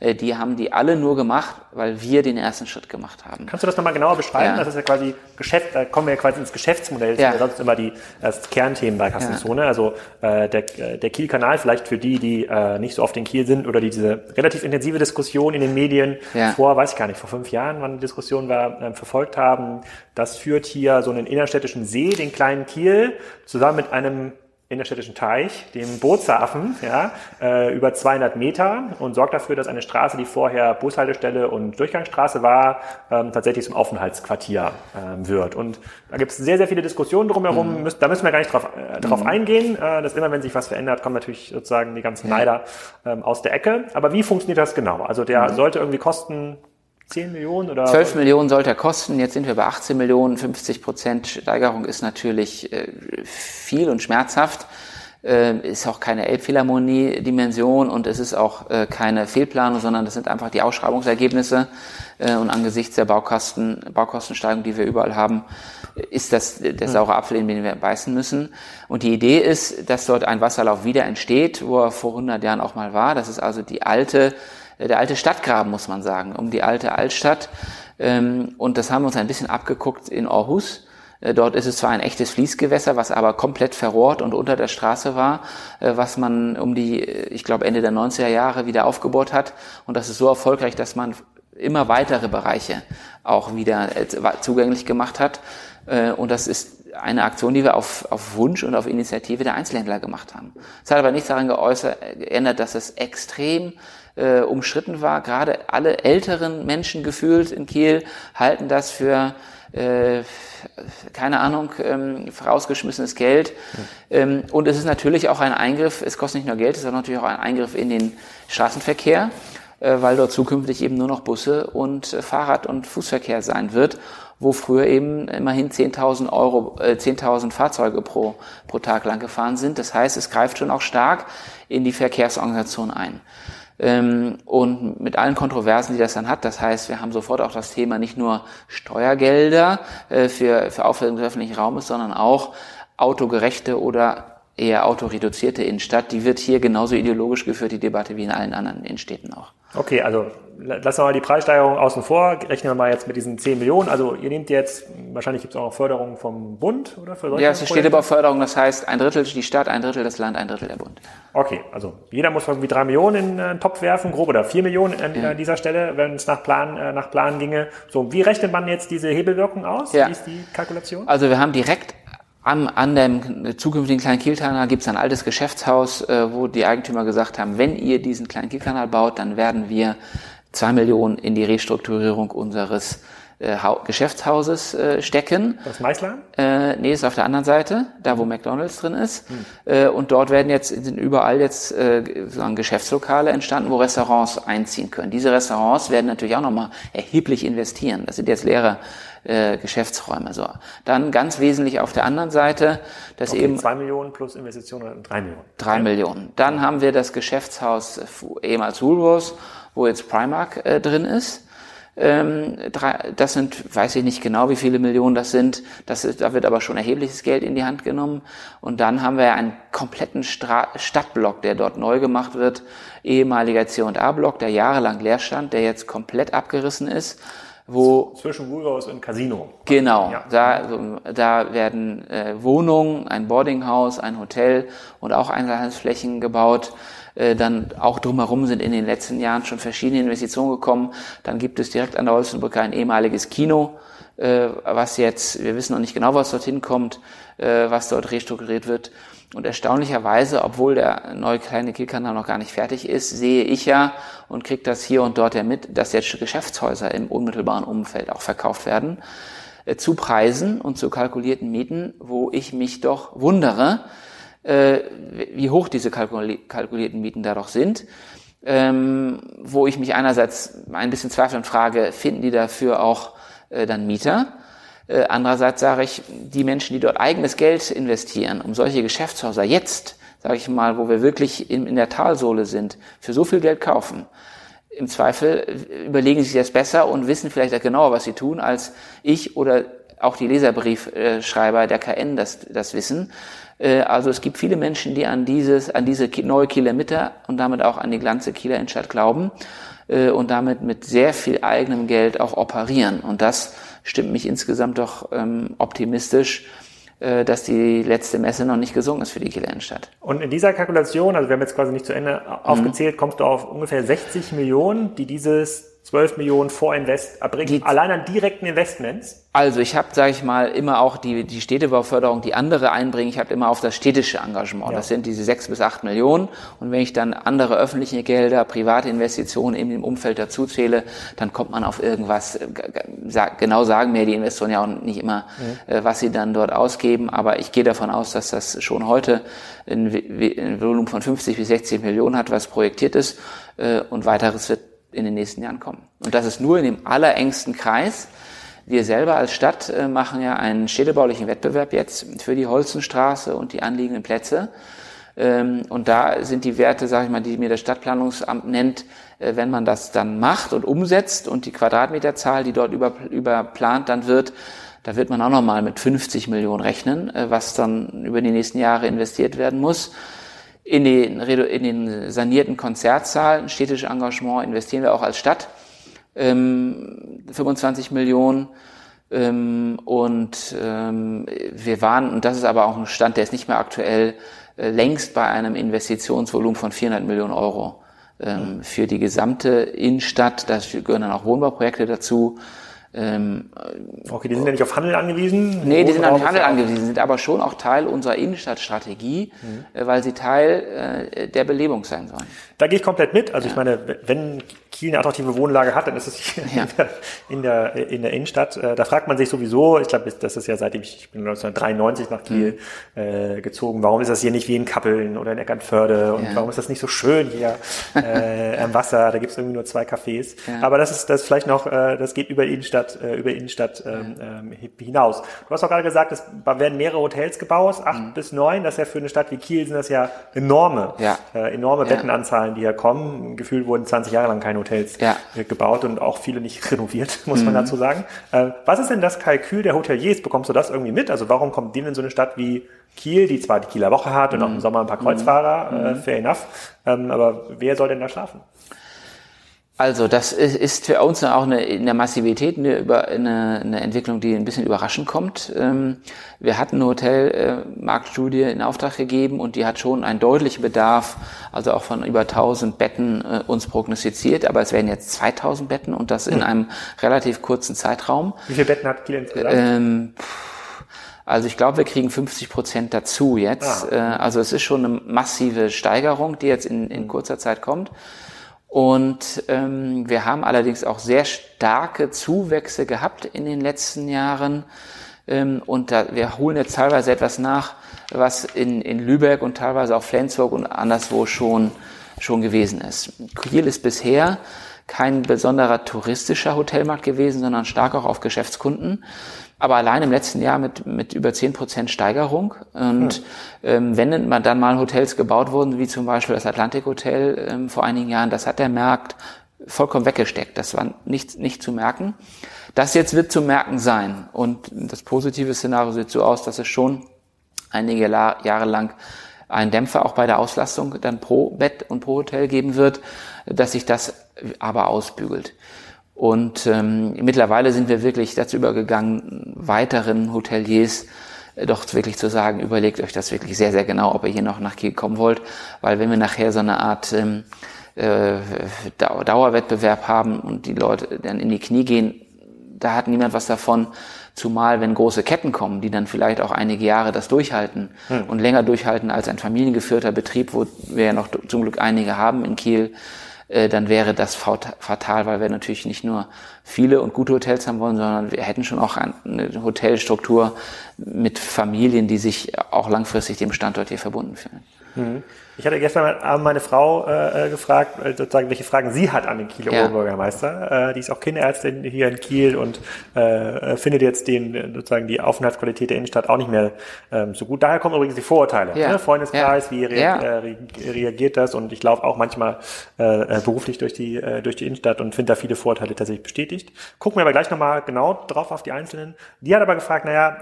die haben die alle nur gemacht, weil wir den ersten Schritt gemacht haben. Kannst du das nochmal genauer beschreiben? Ja. Das ist ja quasi Geschäft, da kommen wir ja quasi ins Geschäftsmodell, das ja. sonst immer die das Kernthemen bei Kassenzone. Ja. Also äh, der, der Kiel-Kanal, vielleicht für die, die äh, nicht so oft in Kiel sind oder die diese relativ intensive Diskussion in den Medien ja. vor, weiß ich gar nicht, vor fünf Jahren, wann die Diskussion war, äh, verfolgt haben. Das führt hier so einen innerstädtischen See, den kleinen Kiel, zusammen mit einem innerstädtischen Teich, dem Bootshafen, ja, äh, über 200 Meter und sorgt dafür, dass eine Straße, die vorher Bushaltestelle und Durchgangsstraße war, ähm, tatsächlich zum Aufenthaltsquartier ähm, wird. Und da gibt es sehr, sehr viele Diskussionen drumherum. Mhm. da müssen wir gar nicht drauf, äh, drauf mhm. eingehen. Äh, dass immer, wenn sich was verändert, kommen natürlich sozusagen die ganzen Neider ähm, aus der Ecke. Aber wie funktioniert das genau? Also der mhm. sollte irgendwie kosten 10 Millionen oder? 12 Millionen sollte er kosten. Jetzt sind wir bei 18 Millionen. 50 Prozent Steigerung ist natürlich äh, viel und schmerzhaft. Äh, ist auch keine Elbphilharmonie-Dimension und es ist auch äh, keine Fehlplanung, sondern das sind einfach die Ausschreibungsergebnisse. und angesichts der Baukosten, Baukostensteigerung, die wir überall haben, ist das der hm. saure Apfel, in den wir beißen müssen. Und die Idee ist, dass dort ein Wasserlauf wieder entsteht, wo er vor 100 Jahren auch mal war. Das ist also die alte der alte Stadtgraben, muss man sagen, um die alte Altstadt. Ähm, und das haben wir uns ein bisschen abgeguckt in Aarhus. Äh, dort ist es zwar ein echtes Fließgewässer, was aber komplett verrohrt und unter der Straße war, äh, was man um die, ich glaube, Ende der 90er Jahre wieder aufgebaut hat. Und das ist so erfolgreich, dass man immer weitere Bereiche auch wieder äh, zugänglich gemacht hat. Und das ist eine Aktion, die wir auf, auf Wunsch und auf Initiative der Einzelhändler gemacht haben. Es hat aber nichts daran geäußert, geändert, dass es extrem äh, umstritten war. Gerade alle älteren Menschen gefühlt in Kiel halten das für äh, keine Ahnung, ähm, vorausgeschmissenes Geld. Ja. Ähm, und es ist natürlich auch ein Eingriff, es kostet nicht nur Geld, es ist natürlich auch ein Eingriff in den Straßenverkehr, äh, weil dort zukünftig eben nur noch Busse und äh, Fahrrad- und Fußverkehr sein wird, wo früher eben immerhin 10.000 Euro, äh, 10.000 Fahrzeuge pro, pro Tag lang gefahren sind. Das heißt, es greift schon auch stark in die Verkehrsorganisation ein ähm, und mit allen Kontroversen, die das dann hat. Das heißt, wir haben sofort auch das Thema nicht nur Steuergelder äh, für, für Aufwertung des öffentlichen Raumes, sondern auch autogerechte oder eher autoreduzierte Innenstadt, die wird hier genauso ideologisch geführt, die Debatte, wie in allen anderen Innenstädten auch. Okay, also lassen wir mal die Preissteigerung außen vor, rechnen wir mal jetzt mit diesen 10 Millionen. Also ihr nehmt jetzt, wahrscheinlich gibt es auch noch Förderung vom Bund oder für solche Ja, es steht über Förderung, das heißt ein Drittel die Stadt, ein Drittel das Land, ein Drittel der Bund. Okay, also jeder muss irgendwie drei Millionen in den Topf werfen, grob, oder vier Millionen an ja. dieser Stelle, wenn es nach Plan, äh, nach Plan ginge. So, wie rechnet man jetzt diese Hebelwirkung aus? Ja. Wie ist die Kalkulation? Also wir haben direkt an, an dem zukünftigen kleinen Kielkanal gibt es ein altes Geschäftshaus, äh, wo die Eigentümer gesagt haben, wenn ihr diesen kleinen Kielkanal baut, dann werden wir zwei Millionen in die Restrukturierung unseres äh, Geschäftshauses äh, stecken. Das Meißler? Äh, nee, ist auf der anderen Seite, da wo McDonalds drin ist. Hm. Äh, und dort werden jetzt sind überall jetzt äh, sozusagen Geschäftslokale entstanden, wo Restaurants einziehen können. Diese Restaurants werden natürlich auch nochmal erheblich investieren. Das sind jetzt leere äh, Geschäftsräume. So. Dann ganz wesentlich auf der anderen Seite, dass okay, eben... Zwei Millionen plus Investitionen, drei Millionen. Drei. Millionen. Dann haben wir das Geschäftshaus ehemals Woolworths, wo jetzt Primark äh, drin ist. Ähm, drei, das sind, weiß ich nicht genau, wie viele Millionen das sind. Das ist, da wird aber schon erhebliches Geld in die Hand genommen. Und dann haben wir einen kompletten Stra Stadtblock, der dort neu gemacht wird. Ehemaliger C&A-Block, der jahrelang leer stand, der jetzt komplett abgerissen ist wo zwischen Woolworths und Casino. Genau, ja. da, da werden äh, Wohnungen, ein Boardinghaus, ein Hotel und auch Einzelhandelsflächen gebaut. Äh, dann auch drumherum sind in den letzten Jahren schon verschiedene Investitionen gekommen. Dann gibt es direkt an der Holstenbrücke ein ehemaliges Kino, äh, was jetzt, wir wissen noch nicht genau, was dorthin kommt, äh, was dort restrukturiert wird. Und erstaunlicherweise, obwohl der neue kleine Kielkanal noch gar nicht fertig ist, sehe ich ja und kriege das hier und dort ja mit, dass jetzt Geschäftshäuser im unmittelbaren Umfeld auch verkauft werden äh, zu Preisen und zu kalkulierten Mieten, wo ich mich doch wundere, äh, wie hoch diese kalkulierten Mieten da doch sind. Ähm, wo ich mich einerseits ein bisschen zweifle und frage, finden die dafür auch äh, dann Mieter? Äh, andererseits sage ich, die Menschen, die dort eigenes Geld investieren, um solche Geschäftshäuser jetzt, sage ich mal, wo wir wirklich in, in der Talsohle sind, für so viel Geld kaufen, im Zweifel äh, überlegen sie sich das besser und wissen vielleicht auch genauer, was sie tun, als ich oder auch die Leserbriefschreiber der KN das, das wissen. Äh, also es gibt viele Menschen, die an dieses, an diese neue Kieler Mitte und damit auch an die ganze Kieler Innenstadt glauben und damit mit sehr viel eigenem Geld auch operieren. Und das stimmt mich insgesamt doch ähm, optimistisch, äh, dass die letzte Messe noch nicht gesungen ist für die Kieler Innenstadt. Und in dieser Kalkulation, also wir haben jetzt quasi nicht zu Ende aufgezählt, mhm. kommst du auf ungefähr 60 Millionen, die dieses 12 Millionen Vorinvest erbringen, die, allein an direkten Investments? Also ich habe, sage ich mal, immer auch die, die Städtebauförderung, die andere einbringen. Ich habe immer auf das städtische Engagement. Ja. Das sind diese sechs bis acht Millionen. Und wenn ich dann andere öffentliche Gelder, private Investitionen in dem Umfeld dazu zähle, dann kommt man auf irgendwas. Genau sagen mir die Investoren ja auch nicht immer, mhm. Äh, was sie dann dort ausgeben. Aber ich gehe davon aus, dass das schon heute ein Volumen von 50 bis 60 Millionen hat, was projektiert ist. Äh, und weiteres wird in den nächsten Jahren kommen. Und das ist nur in dem allerengsten Kreis. Wir selber als Stadt äh, machen ja einen städtebaulichen Wettbewerb jetzt für die Holzenstraße und die anliegenden Plätze. Ähm, und da sind die Werte, sage ich mal, die mir das Stadtplanungsamt nennt, äh, wenn man das dann macht und umsetzt und die Quadratmeterzahl, die dort über, überplant dann wird, da wird man auch nochmal mit 50 Millionen rechnen, äh, was dann über die nächsten Jahre investiert werden muss. In den, in den sanierten Konzertsaalen, städtische Engagement investieren wir auch als Stadt. Ähm, 25 Millionen. Ähm, und ähm, wir waren, und das ist aber auch ein Stand, der ist nicht mehr aktuell, äh, längst bei einem Investitionsvolumen von 400 Millionen Euro ähm, für die gesamte Innenstadt. Da gehören dann auch Wohnbauprojekte dazu. Ähm, okay, die sind ja nicht auf Handel angewiesen? Nee, die sind auf Handel angewiesen, sind aber schon auch Teil unserer Innenstadtstrategie, mhm. Äh, weil sie Teil äh, der Belebung sein sollen. Da gehe ich komplett mit. Also ja. ich meine, wenn Kiel eine attraktive Wohnlage hat, dann ist es ja. in, der, in, der, in der Innenstadt. Äh, da fragt man sich sowieso, ich glaube, das ist ja seitdem ich, ich bin 1993 nach Kiel mhm. äh, gezogen, warum ist das hier nicht wie in Kappeln oder in Eckernförde und ja. warum ist das nicht so schön hier äh, am Wasser? Da gibt es irgendwie nur zwei Cafés. Aber das ist das vielleicht noch, äh, das geht über Innenstadt, äh, über Innenstadt ähm, ähm, hinaus. Du hast auch gerade gesagt, es werden mehrere Hotels gebaut, acht mhm. bis neun. Das ist ja für eine Stadt wie Kiel sind das ja enorme, ja. Äh, enorme Bettenanzahlen, die hier kommen. Gefühlt wurden 20 Jahre lang keine Hotels ja. Äh, gebaut und auch viele nicht renoviert, muss mhm. man dazu sagen. Äh, was ist denn das Kalkül der Hoteliers? Bekommst du das irgendwie mit? Also warum kommt die in so eine Stadt wie Kiel, die zwar die Kieler Woche hat und mhm. auch im Sommer ein paar Kreuzfahrer, mhm. äh, fair enough, ähm, aber wer soll denn da schlafen? Also das ist für uns auch eine, in der Massivität eine, eine, eine Entwicklung, die ein bisschen überraschend kommt. Ähm, wir hatten eine Hotelmarktstudie in Auftrag gegeben und die hat schon einen deutlichen Bedarf, also auch von über 1000 Betten äh, uns prognostiziert, aber es werden jetzt 2000 Betten und das in hm. einem relativ kurzen Zeitraum. Wie viele Betten hat Kiel insgesamt? Ähm, also ich glaube, wir kriegen 50 Prozent dazu jetzt. Ah. Also es ist schon eine massive Steigerung, die jetzt in, in kurzer Zeit kommt. Und ähm, wir haben allerdings auch sehr starke Zuwächse gehabt in den letzten Jahren. Ähm, und da, wir holen jetzt teilweise etwas nach, was in, in Lübeck und teilweise auch Flensburg und anderswo schon, schon gewesen ist. Kiel ist bisher kein besonderer touristischer Hotelmarkt gewesen, sondern stark auch auf Geschäftskunden aber allein im letzten Jahr mit, mit über zehn Prozent Steigerung. Und hm. ähm, wenn man dann mal Hotels gebaut wurden, wie zum Beispiel das Atlantik Hotel ähm, vor einigen Jahren, das hat der Markt vollkommen weggesteckt. Das war nicht, nicht zu merken. Das jetzt wird zu merken sein. Und das positive Szenario sieht so aus, dass es schon einige Jahre lang einen Dämpfer auch bei der Auslastung dann pro Bett und pro Hotel geben wird, dass sich das aber ausbügelt. Und ähm, mittlerweile sind wir wirklich dazu übergegangen, weiteren Hoteliers äh, doch wirklich zu sagen, überlegt euch das wirklich sehr, sehr genau, ob ihr hier noch nach Kiel kommen wollt, weil wenn wir nachher so eine Art ähm, äh, Dauerwettbewerb haben und die Leute dann in die Knie gehen, da hat niemand was davon, zumal wenn große Ketten kommen, die dann vielleicht auch einige Jahre das durchhalten hm. und länger durchhalten als ein familiengeführter Betrieb, wo wir ja noch zum Glück einige haben in Kiel, äh, dann wäre das fatal, weil wir natürlich nicht nur viele und gute Hotels haben wollen, sondern wir hätten schon auch eine Hotelstruktur mit Familien, die sich auch langfristig dem Standort hier verbunden fühlen. Mhm. Ich hatte gestern Abend meine Frau äh, äh, gefragt, äh, sozusagen, welche Fragen sie hat an den Kieler ja. Oberbürgermeister. Äh, die ist auch Kinderärztin hier in Kiel und äh, findet jetzt den sozusagen die Aufenthaltsqualität der Innenstadt auch nicht mehr ähm, so gut. Daher kommen übrigens die Vorurteile. Ja. Ne? Freundeskreis, ja. wie rea ja. äh, reagiert das? Und ich laufe auch manchmal äh, beruflich durch die äh, durch die Innenstadt und finde da viele Vorurteile tatsächlich bestätigt. Gucken wir aber gleich nochmal genau drauf auf die einzelnen. Die hat aber gefragt, naja,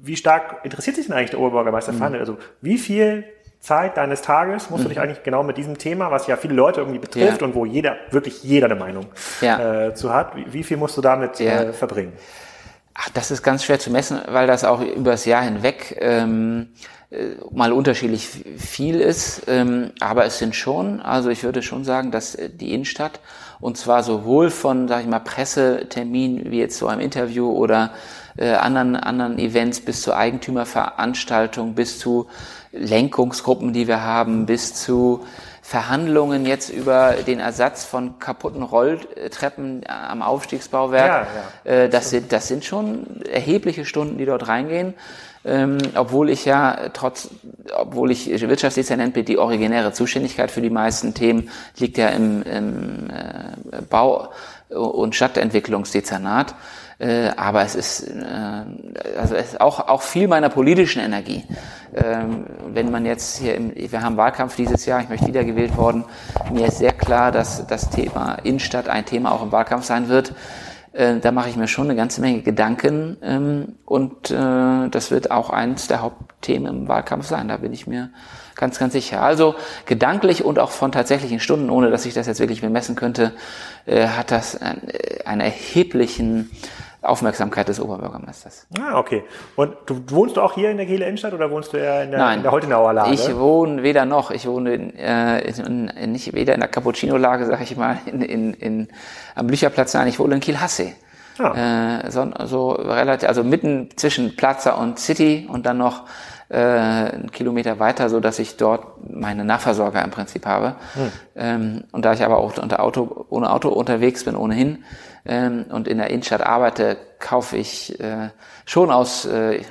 wie stark interessiert sich denn eigentlich der Oberbürgermeister mhm. Also wie viel Zeit deines Tages musst mhm. du dich eigentlich genau mit diesem Thema, was ja viele Leute irgendwie betrifft ja. und wo jeder, wirklich jeder eine Meinung ja. äh, zu hat, wie, wie, viel musst du damit ja. äh, verbringen? Ach, das ist ganz schwer zu messen, weil das auch über das Jahr hinweg ähm, äh, mal unterschiedlich viel ist. Ähm, aber es sind schon, also ich würde schon sagen, dass äh, die Innenstadt und zwar sowohl von, sag ich mal, Pressetermin wie jetzt so einem Interview oder äh, anderen, anderen Events bis zur Eigentümerveranstaltung, bis zu Lenkungsgruppen, die wir haben, bis zu Verhandlungen jetzt über den Ersatz von kaputten Rolltreppen am Aufstiegsbauwerk. Ja, ja. Äh, das, sind, das sind schon erhebliche Stunden, die dort reingehen. Ähm, obwohl ich ja trotz, obwohl ich Wirtschaftsdezernent bin, die originäre Zuständigkeit für die meisten Themen liegt ja im, im äh, Bau- und Stadtentwicklungsdezernat. Äh, aber es ist, äh, also es ist auch, auch viel meiner politischen Energie. Ähm, wenn man jetzt hier, im, wir haben Wahlkampf dieses Jahr, ich möchte wiedergewählt worden, mir ist sehr klar, dass das Thema Innenstadt ein Thema auch im Wahlkampf sein wird. Äh, da mache ich mir schon eine ganze Menge Gedanken ähm, und äh, das wird auch eins der Hauptthemen im Wahlkampf sein, da bin ich mir ganz, ganz sicher. Also gedanklich und auch von tatsächlichen Stunden, ohne dass ich das jetzt wirklich bemessen könnte, äh, hat das einen, äh, einen erheblichen Aufmerksamkeit des Oberbürgermeisters. Ah, okay. Und du wohnst du auch hier in der Kieler Innenstadt oder wohnst du eher in der, Nein, in der Holtenauer Lage? Ich wohne weder noch. Ich wohne in, äh, in, in, nicht weder in der Cappuccino-Lage, sag ich mal, in, in, in, am Blücherplatz, nein, ich wohne in Kiel-Hasse. Ah. Äh, so, so relativ, also mitten zwischen Plaza und City und dann noch äh, einen Kilometer weiter, so dass ich dort meine Nachversorger im Prinzip habe. Hm. Ähm, und da ich aber auch unter Auto, ohne Auto unterwegs bin, ohnehin, ähm, und in der Innenstadt arbeite, kaufe ich äh, schon aus, äh,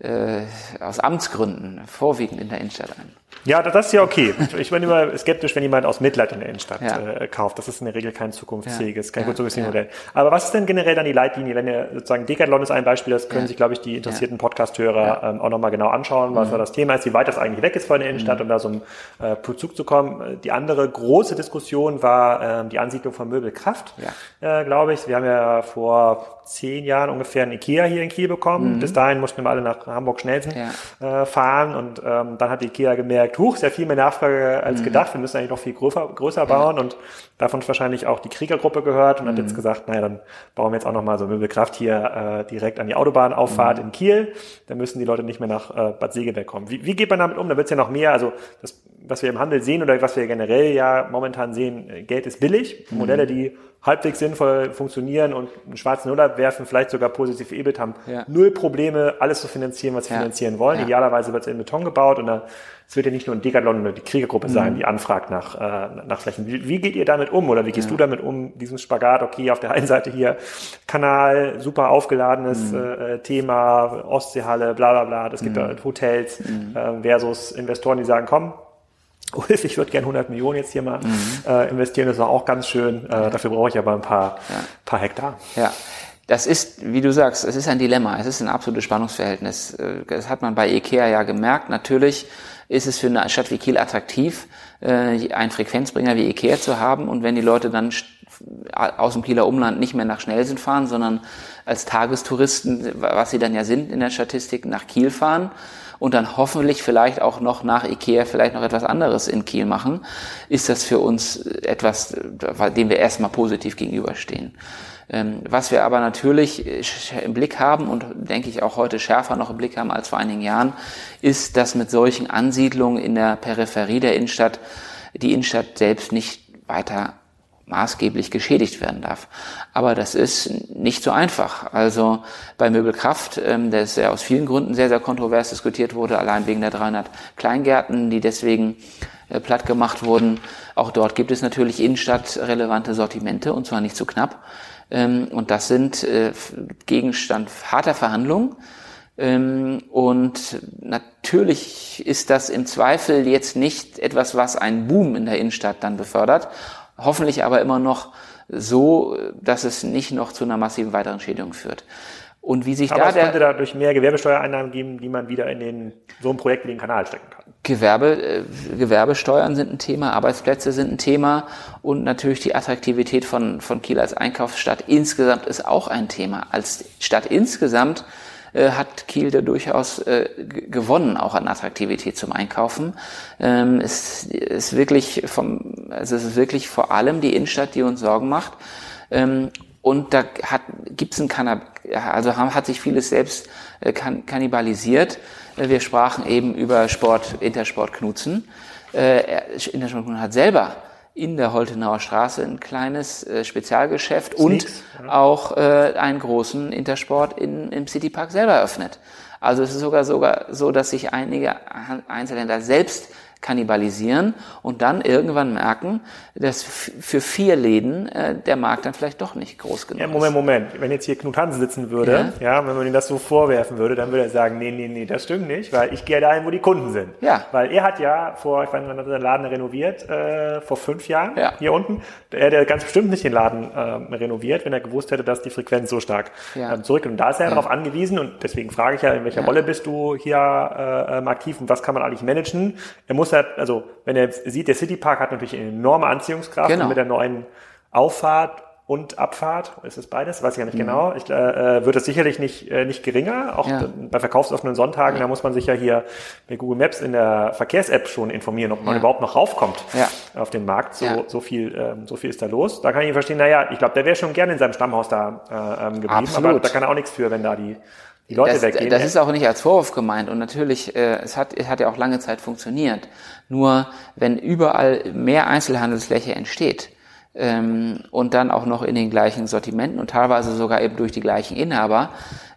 äh, aus Amtsgründen vorwiegend in der Innenstadt ein. Ja, das ist ja okay. Ich bin immer skeptisch, wenn jemand aus Mitleid in der Innenstadt ja. äh, kauft. Das ist in der Regel kein zukunftsfähiges, kein ja. kurzfristiges Modell. Aber was ist denn generell dann die Leitlinie, wenn ihr sozusagen Decathlon ist ein Beispiel, das können sich, glaube ich, die interessierten Podcast-Hörer ähm, auch nochmal genau anschauen, was mhm. da das Thema ist, wie weit das eigentlich weg ist von der Innenstadt, mhm. um da so einen äh, Bezug zu kommen. Die andere große Diskussion war ähm, die Ansiedlung von Möbelkraft, äh, glaube ich. Wir haben ja vor zehn Jahren ungefähr ein Ikea hier in Kiel bekommen. Mhm. Bis dahin mussten wir alle nach Hamburg-Schnelsen äh, fahren und ähm, dann hat die Ikea gemerkt, gemerkt, huch, sehr viel mehr Nachfrage als mhm. gedacht, wir müssen eigentlich noch viel größer, größer bauen und davon ist wahrscheinlich auch die Kriegergruppe gehört und mhm. hat jetzt gesagt, naja, dann bauen wir jetzt auch nochmal so Möbelkraft hier äh, direkt an die Autobahnauffahrt mhm. in Kiel, dann müssen die Leute nicht mehr nach äh, Bad Segeberg kommen. Wie, wie geht man damit um? Da wird es ja noch mehr, also das, was wir im Handel sehen oder was wir generell ja momentan sehen, äh, Geld ist billig, mhm. Modelle, die halbwegs sinnvoll funktionieren und einen schwarzen Null abwerfen, vielleicht sogar positiv EBIT haben, ja. null Probleme, alles zu finanzieren, was sie ja. finanzieren wollen. Ja. Idealerweise wird es in Beton gebaut und da es wird ja nicht nur ein Decathlon oder die Kriegergruppe mhm. sein, die anfragt nach, äh, nach Flächen. Wie, wie, geht ihr damit um oder wie gehst ja. du damit um, diesen Spagat, okay, auf der einen Seite hier Kanal, super aufgeladenes mhm. äh, Thema, Ostseehalle, bla bla bla, das gibt mhm. da Hotels mhm. äh, versus Investoren, die sagen, komm, Ulf, ich würde gern 100 Millionen jetzt hier mal mhm. äh, investieren, das war auch ganz schön, äh, dafür brauche ich aber ein paar, ja. paar Hektar. Ja. Das ist, wie du sagst, es ist ein Dilemma, es ist ein absolutes Spannungsverhältnis. Äh, das hat man bei IKEA ja gemerkt. Natürlich ist es für eine Stadt wie Kiel attraktiv, äh, einen Frequenzbringer wie Ikea zu haben. Und wenn die Leute dann aus dem Kieler Umland nicht mehr nach Schnellsinn fahren, sondern als Tagestouristen, was sie dann ja sind in der Statistik, nach Kiel fahren und dann hoffentlich vielleicht auch noch nach Ikea vielleicht noch etwas anderes in Kiel machen, ist das für uns etwas, dem wir erstmal positiv gegenüberstehen. Ähm, was wir aber natürlich äh, im Blick haben und denke ich auch heute schärfer noch im Blick haben als vor einigen Jahren, ist, dass mit solchen Ansiedlungen in der Peripherie der Innenstadt die Innenstadt selbst nicht weiter maßgeblich geschädigt werden darf. Aber das ist nicht so einfach. Also bei Möbelkraft, ähm, das ja aus vielen Gründen sehr, sehr kontrovers diskutiert wurde, allein wegen der 300 Kleingärten, die deswegen äh, platt gemacht wurden. Auch dort gibt es natürlich innenstadtrelevante Sortimente und zwar nicht zu knapp. Ähm, und das sind äh, Gegenstand harter Verhandlungen. Ähm, und natürlich ist das im Zweifel jetzt nicht etwas, was einen Boom in der Innenstadt dann befördert. Hoffentlich aber immer noch so, dass es nicht noch zu einer massiven weiteren Schädigung führt. Und wie sich aber da es könnte dadurch mehr Gewerbesteuereinnahmen geben, die man wieder in den, so ein Projekt wie den Kanal stecken kann. Gewerbe, äh, Gewerbesteuern sind ein Thema, Arbeitsplätze sind ein Thema und natürlich die Attraktivität von, von Kiel als Einkaufsstadt insgesamt ist auch ein Thema. Als Stadt insgesamt äh, hat Kiel da durchaus äh, gewonnen, auch an Attraktivität zum Einkaufen. Ähm, es ist wirklich vom, also es ist wirklich vor allem die Innenstadt, die uns Sorgen macht. Und da hat, gibt's ein Kannab also haben, hat sich vieles selbst äh, kann, kannibalisiert. Äh, wir sprachen eben über Sport, Intersport Knutzen. Äh, Intersport Knutzen hat selber in der Holtenauer Straße ein kleines äh, Spezialgeschäft Sneaks, und ja. auch äh, einen großen Intersport in, im Citypark selber eröffnet. Also es ist sogar sogar so, dass sich einige Einzelhändler selbst kannibalisieren und dann irgendwann merken, dass für vier Läden äh, der Markt dann vielleicht doch nicht groß genug ja, Moment, ist. Moment, Moment. Wenn jetzt hier Knut Hansen sitzen würde, ja. ja, wenn man ihm das so vorwerfen würde, dann würde er sagen, nee, nee, nee, das stimmt nicht, weil ich gehe dahin, wo die Kunden sind. Ja. Weil er hat ja vor, ich weiß nicht, den Laden renoviert, äh, vor fünf Jahren, ja. hier unten. Er hätte ganz bestimmt nicht den Laden äh, renoviert, wenn er gewusst hätte, dass die Frequenz so stark ja. ähm, zurück. Und da ist er ja. darauf angewiesen und deswegen frage ich ja, in welcher. Rolle bist du hier äh, ähm, aktiv und was kann man eigentlich managen? Er muss ja, also wenn er sieht, der Citypark hat natürlich eine enorme Anziehungskraft genau. mit der neuen Auffahrt und Abfahrt, ist es beides? Weiß ich ja nicht mhm. genau. Ich, äh, äh, wird es sicherlich nicht, äh, nicht geringer. Auch ja. bei verkaufsoffenen Sonntagen, ja. da muss man sich ja hier mit Google Maps in der Verkehrs-App schon informieren, ob man ja. überhaupt noch raufkommt auf den Markt. So, so, viel, ähm, so viel ist da los. Da kann ich verstehen, naja, ich glaube, der wäre schon gerne in seinem Stammhaus da äh, ähm, geblieben, Absolut. aber da kann er auch nichts für, wenn da die die Leute das, weggehen. Das ist auch nicht als Vorwurf gemeint und natürlich, äh, es, hat, es hat ja auch lange Zeit funktioniert. Nur wenn überall mehr Einzelhandelsfläche entsteht ähm, und dann auch noch in den gleichen Sortimenten und teilweise sogar eben durch die gleichen Inhaber,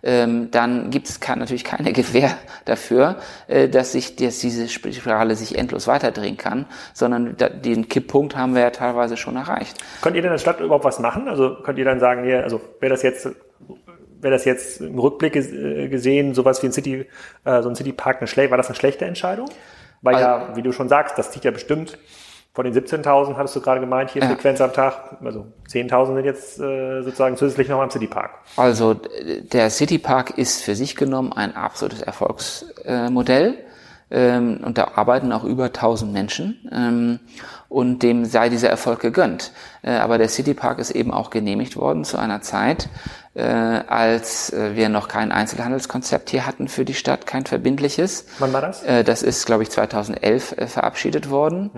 ähm, dann gibt es natürlich keine Gewähr dafür, äh, dass sich dass diese Spirale sich endlos weiterdrehen kann, sondern da, den Kipppunkt haben wir ja teilweise schon erreicht. Könnt ihr denn in der Stadt überhaupt was machen? Also könnt ihr dann sagen, hier, also wäre das jetzt wäre das jetzt im Rückblick äh, gesehen, sowas wie ein City, äh, so ein Citypark eine schlechte, war das eine schlechte Entscheidung? Weil also, ja, wie du schon sagst, das zieht ja bestimmt von den 17.000, hattest du gerade gemeint, hier ja. Frequenz am Tag, also 10.000 sind jetzt äh, sozusagen zusätzlich noch am Citypark. Also der Citypark ist für sich genommen ein absolutes Erfolgsmodell. Ähm, und da arbeiten auch über 1000 Menschen ähm, und dem sei dieser Erfolg gegönnt. Äh, aber der Citypark ist eben auch genehmigt worden zu einer Zeit, äh, als äh, wir noch kein Einzelhandelskonzept hier hatten für die Stadt, kein verbindliches. Wann war das? Das ist, glaube ich, 2011 äh, verabschiedet worden.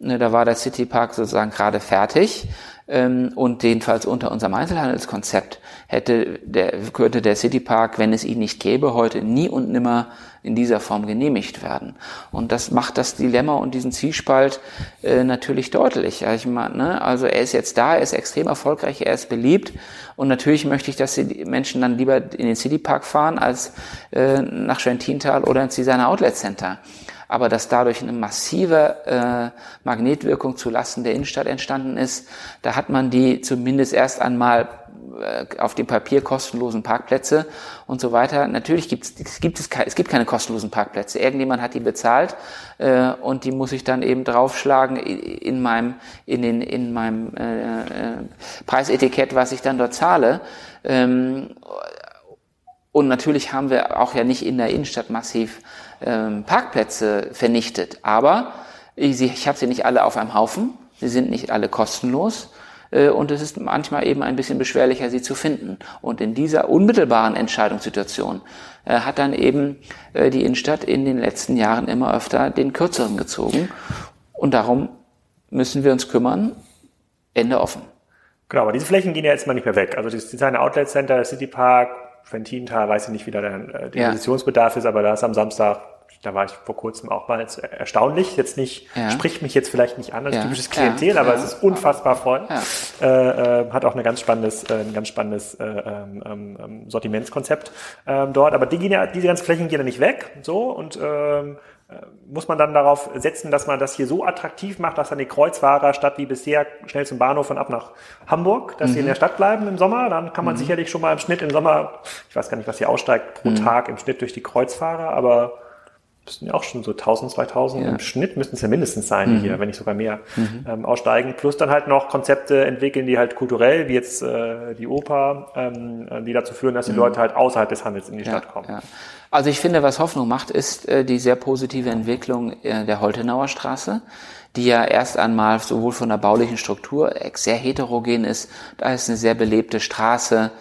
Hm. Da war der Citypark sozusagen gerade fertig. Ähm, und jedenfalls unter unserem Einzelhandelskonzept hätte der, könnte der Citypark, wenn es ihn nicht gäbe, heute nie und nimmer in dieser Form genehmigt werden. Und das macht das Dilemma und diesen Zwiespalt äh, natürlich deutlich. Ich meine, ne? Also er ist jetzt da, er ist extrem erfolgreich, er ist beliebt und natürlich möchte ich, dass die Menschen dann lieber in den Citypark fahren als äh, nach Schwentintal oder ins Designer Outlet Center aber dass dadurch eine massive äh, Magnetwirkung zu Lasten der Innenstadt entstanden ist, da hat man die zumindest erst einmal äh, auf dem Papier kostenlosen Parkplätze und so weiter. Natürlich gibt es, gibt es, es gibt keine kostenlosen Parkplätze. Irgendjemand hat die bezahlt äh, und die muss ich dann eben draufschlagen in meinem, in den, in meinem äh, äh, Preisetikett, was ich dann dort zahle. Ähm, und natürlich haben wir auch ja nicht in der Innenstadt massiv ähm, Parkplätze vernichtet, aber ich, ich habe sie nicht alle auf einem Haufen. Sie sind nicht alle kostenlos. äh, und es ist manchmal eben ein bisschen beschwerlicher, sie zu finden. Und in dieser unmittelbaren Entscheidungssituation äh, hat dann eben äh, die Innenstadt in den letzten Jahren immer öfter den Kürzeren gezogen. Und darum müssen wir uns kümmern. Ende offen. Genau, aber diese Flächen gehen ja jetzt mal nicht mehr weg. Also das Design Outlet Center, City Park, Fentintal, weiß ich nicht, wie da der, der ja. Investitionsbedarf ist, aber da ist am Samstag da war ich vor kurzem auch mal erstaunlich. Jetzt nicht, ja. spricht mich jetzt vielleicht nicht an als ja. typisches Klientel, ja. aber es ist unfassbar voll. Äh, äh, hat auch ein ganz spannendes, äh, ein ganz spannendes äh, ähm, ähm, Sortimentskonzept ähm, dort. Aber die gehen ja, diese ganzen Flächen gehen ja nicht weg. So und ähm, äh, muss man dann darauf setzen, dass man das hier so attraktiv macht, dass dann die Kreuzfahrer statt wie bisher schnell zum Bahnhof und ab nach Hamburg, dass mhm. sie in mhm. der Stadt bleiben im Sommer. Dann kann man mhm. sicherlich schon mal im Schnitt im Sommer, ich weiß gar nicht, was hier aussteigt pro mhm. Tag im Schnitt durch die Kreuzfahrer, aber müssen ja auch schon so 1000, 2000 ja. im Schnitt müssten es ja mindestens sein mhm. hier, wenn nicht sogar mehr, mhm. ähm, aussteigen. Plus dann halt noch Konzepte entwickeln, die halt kulturell, wie jetzt äh, die Oper, ähm, die dazu führen, dass die mhm. Leute halt außerhalb des Handels in die ja, Stadt kommen. Ja. Also ich finde, was Hoffnung macht, ist äh, die sehr positive Entwicklung äh, der Holtenauer Straße die ja erst einmal sowohl von der baulichen Struktur sehr heterogen ist, da ist eine sehr belebte Straße,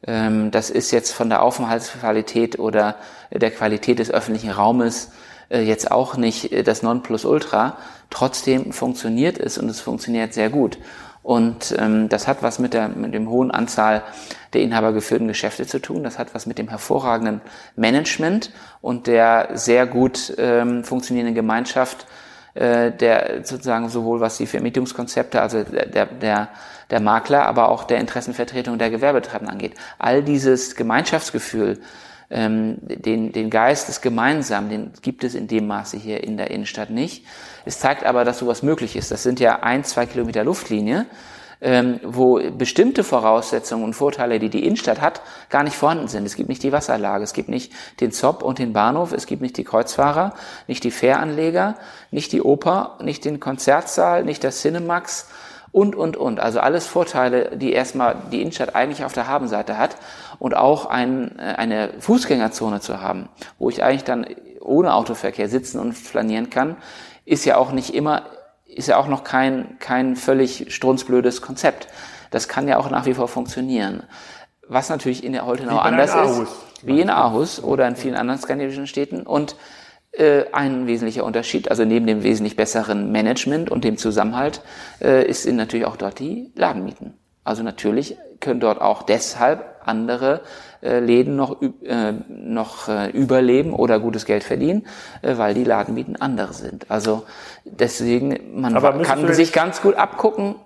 das ist jetzt von der Aufenthaltsqualität oder der Qualität des öffentlichen Raumes äh, jetzt auch nicht äh, das Nonplusultra. Trotzdem funktioniert es und es funktioniert sehr gut. Und ähm, das hat was mit, der, mit dem hohen Anzahl der inhabergeführten Geschäfte zu tun. Das hat was mit dem hervorragenden Management und der sehr gut ähm, funktionierenden Gemeinschaft äh, der sozusagen sowohl was die Vermietungskonzepte, also der, der, der Makler, aber auch der Interessenvertretung der Gewerbetreibenden angeht. All dieses Gemeinschaftsgefühl, ähm, den, den Geist des Gemeinsamen, den gibt es in dem Maße hier in der Innenstadt nicht. Es zeigt aber, dass sowas möglich ist. Das sind ja ein, zwei Kilometer Luftlinie ähm, wo bestimmte Voraussetzungen und Vorteile, die die Innenstadt hat, gar nicht vorhanden sind. Es gibt nicht die Wasserlage, es gibt nicht den Zopp und den Bahnhof, es gibt nicht die Kreuzfahrer, nicht die Fähranleger, nicht die Oper, nicht den Konzertsaal, nicht das Cinemax und, und, und. Also alles Vorteile, die erstmal die Innenstadt eigentlich auf der Habenseite hat und auch ein, äh, eine Fußgängerzone zu haben, wo ich eigentlich dann ohne Autoverkehr sitzen und flanieren kann, ist ja auch nicht immer ist ja auch noch kein, kein völlig strunzblödes Konzept. Das kann ja auch nach wie vor funktionieren. Was natürlich in der Holtenau anders ist, wie in Aarhus oder in vielen anderen skandinavischen Städten. Und äh, ein wesentlicher Unterschied, also neben dem wesentlich besseren Management und dem Zusammenhalt, äh, ist in natürlich auch dort die Ladenmieten. Also natürlich können dort auch deshalb andere äh, Läden noch, äh, noch äh, überleben oder gutes Geld verdienen, äh, weil die Ladenmieten andere sind. Also deswegen, man kann sich ganz gut abgucken,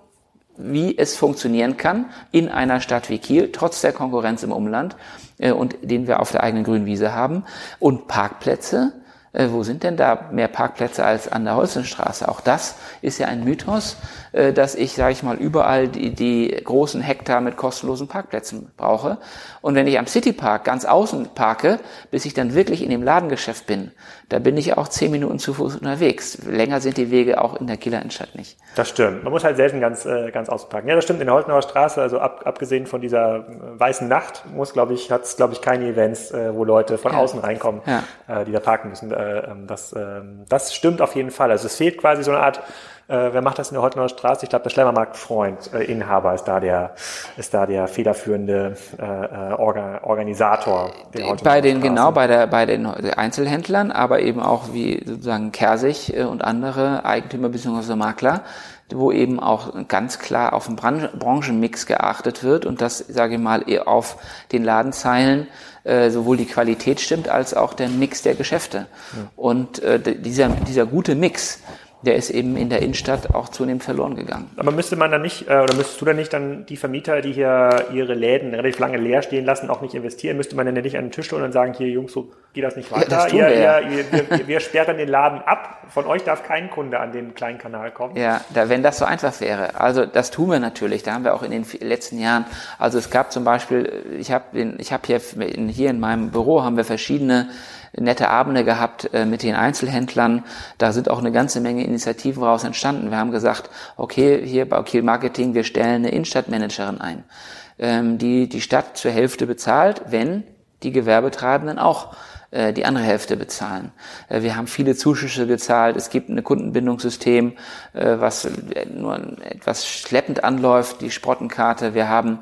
wie es funktionieren kann in einer Stadt wie Kiel, trotz der Konkurrenz im Umland äh, und den wir auf der eigenen grünen Wiese haben. Und Parkplätze, wo sind denn da mehr Parkplätze als an der Holzenstraße? Auch das ist ja ein Mythos, äh, dass ich, sage ich mal, überall die, die großen Hektar mit kostenlosen Parkplätzen brauche. Und wenn ich am Citypark ganz außen parke, bis ich dann wirklich in dem Ladengeschäft bin, da bin ich auch zehn Minuten zu Fuß unterwegs. Länger sind die Wege auch in der Kieler Innenstadt nicht. Das stimmt. Man muss halt selten ganz, äh, ganz außen parken. Ja, das stimmt. In der Holtenauer Straße, also ab, abgesehen von dieser äh, weißen Nacht, muss, glaube ich, hat es, glaube ich, keine Events, äh, wo Leute von ja. außen reinkommen, ja. äh, die da parken müssen. Äh, ähm, das, äh, das stimmt auf jeden Fall. Also es fehlt quasi so eine Art äh, wer macht das in der Holtenauer Straße? Ich glaube, der Schlemmermarkt Freund, äh, Inhaber, ist da der, ist da der federführende äh, äh Orga, Organisator. Der bei den, genau, bei der, bei den Einzelhändlern, aber eben auch wie sozusagen Kersig äh, und andere Eigentümer bzw. Makler, wo eben auch ganz klar auf den Branchenmix geachtet wird und das, sage ich mal, auf den Ladenzeilen äh, sowohl die Qualität stimmt als auch der Mix der Geschäfte. Ja. Und äh, dieser, dieser gute Mix, der ist eben in der Innenstadt auch zunehmend verloren gegangen. Aber müsste man dann nicht, äh, oder müsstest du dann nicht dann die Vermieter, die hier ihre Läden relativ lange leer stehen lassen, auch nicht investieren? Müsste man dann nicht an den Tisch holen und sagen, hier Jungs, so geht das nicht weiter. Ja, das ihr, wir, ja. ihr, ihr, wir sperren den Laden ab. Von euch darf kein Kunde an den kleinen Kanal kommen. Ja, da, wenn das so einfach wäre. Also das tun wir natürlich. Da haben wir auch in den letzten Jahren, also es gab zum Beispiel, ich habe ich hab hier, hier in meinem Büro haben wir verschiedene nette Abende gehabt äh, mit den Einzelhändlern. Da sind auch eine ganze Menge Initiativen daraus entstanden. Wir haben gesagt, okay, hier bei Kiel Marketing, wir stellen eine Innenstadtmanagerin ein, ähm, die die Stadt zur Hälfte bezahlt, wenn die Gewerbetreibenden auch äh, die andere Hälfte bezahlen. Äh, wir haben viele Zuschüsse gezahlt. Es gibt ein Kundenbindungssystem, was nur etwas schleppend anläuft, die Sprottenkarte. Wir haben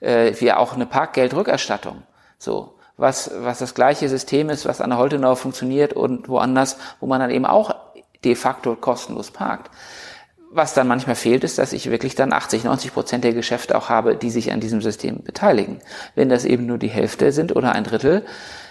wir auch eine Parkgeldrückerstattung. So was, was das gleiche System ist, was an der Holtenau funktioniert und woanders, wo man dann eben auch de facto kostenlos parkt. Was dann manchmal fehlt, ist, dass ich wirklich dann 80, 90 Prozent der Geschäfte auch habe, die sich an diesem System beteiligen. Wenn das eben nur die Hälfte sind oder ein Drittel,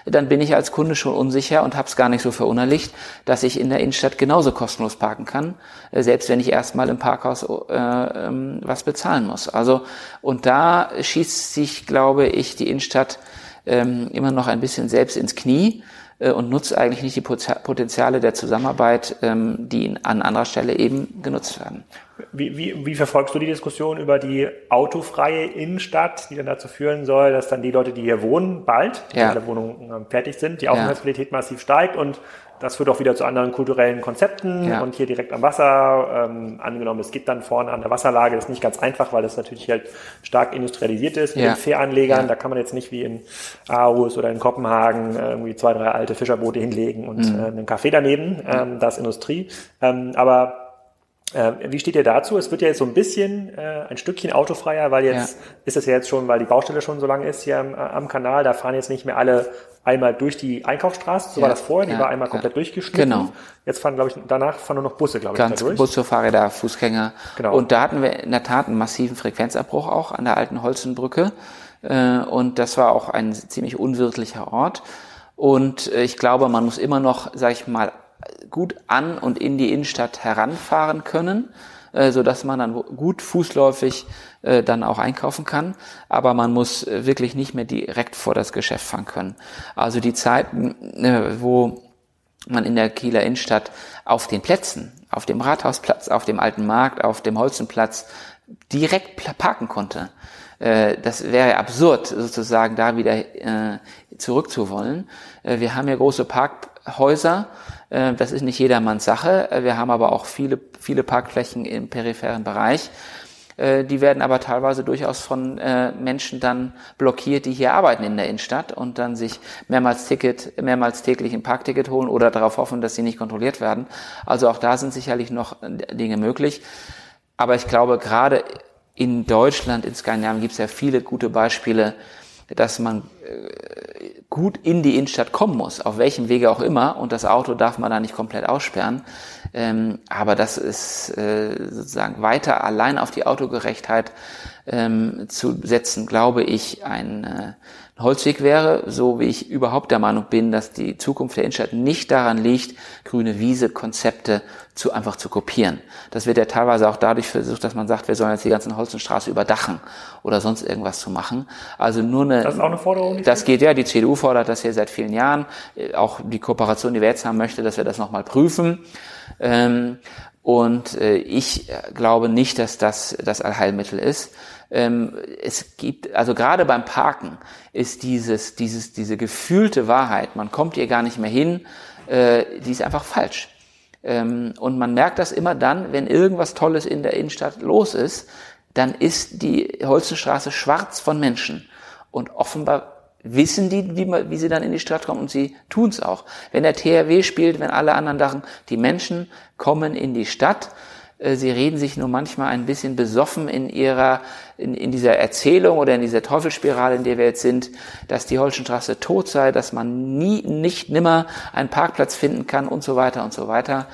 dann bin ich als Kunde schon unsicher und habe es gar nicht so verinnerlicht, dass ich in der Innenstadt genauso kostenlos parken kann, äh, selbst wenn ich erstmal im Parkhaus äh, ähm, was bezahlen muss. Also und da schießt sich, glaube ich, die Innenstadt ähm, immer noch ein bisschen selbst ins Knie äh, und nutzt eigentlich nicht die Potenziale der Zusammenarbeit, ähm, die an anderer Stelle eben genutzt werden. Wie, wie, wie verfolgst du die Diskussion über die autofreie Innenstadt, die dann dazu führen soll, dass dann die Leute, die hier wohnen, bald, ja. alle Wohnungen ähm, fertig sind, die Aufenthaltsqualität ja. massiv steigt und das führt auch wieder zu anderen kulturellen Konzepten ja. und hier direkt am Wasser. Ähm, angenommen, es gibt dann vorne an der Wasserlage, das ist nicht ganz einfach, weil das natürlich halt stark industrialisiert ist mit ja. den Fähranlegern. Ja. Da kann man jetzt nicht wie in Aarhus oder in Kopenhagen äh, irgendwie zwei, drei alte Fischerboote hinlegen und mhm. äh, einen Café daneben. Ähm, das Industrie. Ähm, aber wie steht ihr dazu? Es wird ja jetzt so ein bisschen äh, ein Stückchen autofreier, weil jetzt ja. ist es ja jetzt schon, weil die Baustelle schon so lange ist hier am, am Kanal, da fahren jetzt nicht mehr alle einmal durch die Einkaufsstraße, so ja, war das vorher, die ja, war einmal komplett durchgeschnitten. Genau. Jetzt fahren, glaube ich, danach fahren nur noch Busse, glaube ich, Ganz da durch. Busse, Fahrräder, Fußgänger. Genau. Und da hatten wir in der Tat einen massiven Frequenzabbruch auch an der alten Holzenbrücke. Äh, und das war auch ein ziemlich unwirtlicher Ort. Und äh, ich glaube, man muss immer noch, sage ich mal, gut an und in die Innenstadt heranfahren können, äh, so dass man dann gut fußläufig äh, dann auch einkaufen kann. Aber man muss äh, wirklich nicht mehr direkt vor das Geschäft fahren können. Also die Zeiten, äh, wo man in der Kieler Innenstadt auf den Plätzen, auf dem Rathausplatz, auf dem Alten Markt, auf dem Holzenplatz direkt parken konnte. Äh, das wäre absurd, sozusagen da wieder äh, zurückzuwollen. Wir haben ja große Parkhäuser, das ist nicht jedermanns Sache. Äh, wir haben aber auch viele, viele Parkflächen im peripheren Bereich. Äh, die werden aber teilweise durchaus von Menschen dann blockiert, die hier arbeiten in der Innenstadt und dann sich mehrmals Ticket, mehrmals täglich ein Parkticket holen oder darauf hoffen, dass sie nicht kontrolliert werden. Also auch da sind sicherlich noch Dinge möglich. Aber ich glaube, gerade in Deutschland, in Skandinavien gibt es ja viele gute Beispiele, dass man gut in die Innenstadt kommen muss, auf welchem Wege auch immer. Und das Auto darf man da nicht komplett aussperren. Ähm, aber das ist äh, sozusagen weiter allein auf die Autogerechtheit ähm, zu setzen, glaube ich, ein, äh, Holzweg wäre, so wie ich überhaupt der Meinung bin, dass die Zukunft der Innenstadt nicht daran liegt, grüne Wiese-Konzepte zu einfach zu kopieren. Das wird ja teilweise auch dadurch versucht, dass man sagt, wir sollen jetzt die ganzen Holzenstraße überdachen oder sonst irgendwas zu machen. Also nur eine. Das ist auch eine Forderung. Das geht ja. Die CDU fordert das hier seit vielen Jahren. Auch die Kooperation, die wir jetzt haben, möchte, dass wir das nochmal prüfen. Ähm, und äh, ich glaube nicht, dass das das Allheilmittel ist ähm, es gibt, also gerade beim Parken ist dieses, dieses, diese gefühlte Wahrheit, man kommt hier gar nicht mehr hin, äh, die ist einfach falsch. Ähm, und man merkt das immer dann, wenn irgendwas Tolles in der Innenstadt los ist, dann ist die Holzenstraße schwarz von Menschen. Und offenbar wissen die, wie, wie sie dann in die Stadt kommen und sie tun es auch. Wenn der THW spielt, wenn alle anderen dachten, die Menschen kommen in die Stadt, äh, sie reden sich nur manchmal ein bisschen besoffen in ihrer, in, in dieser Erzählung oder in dieser Teufelsspirale, in der wir jetzt sind, dass die Holschenstraße tot sei, dass man nie, nicht nimmer einen Parkplatz finden kann und so weiter und so weiter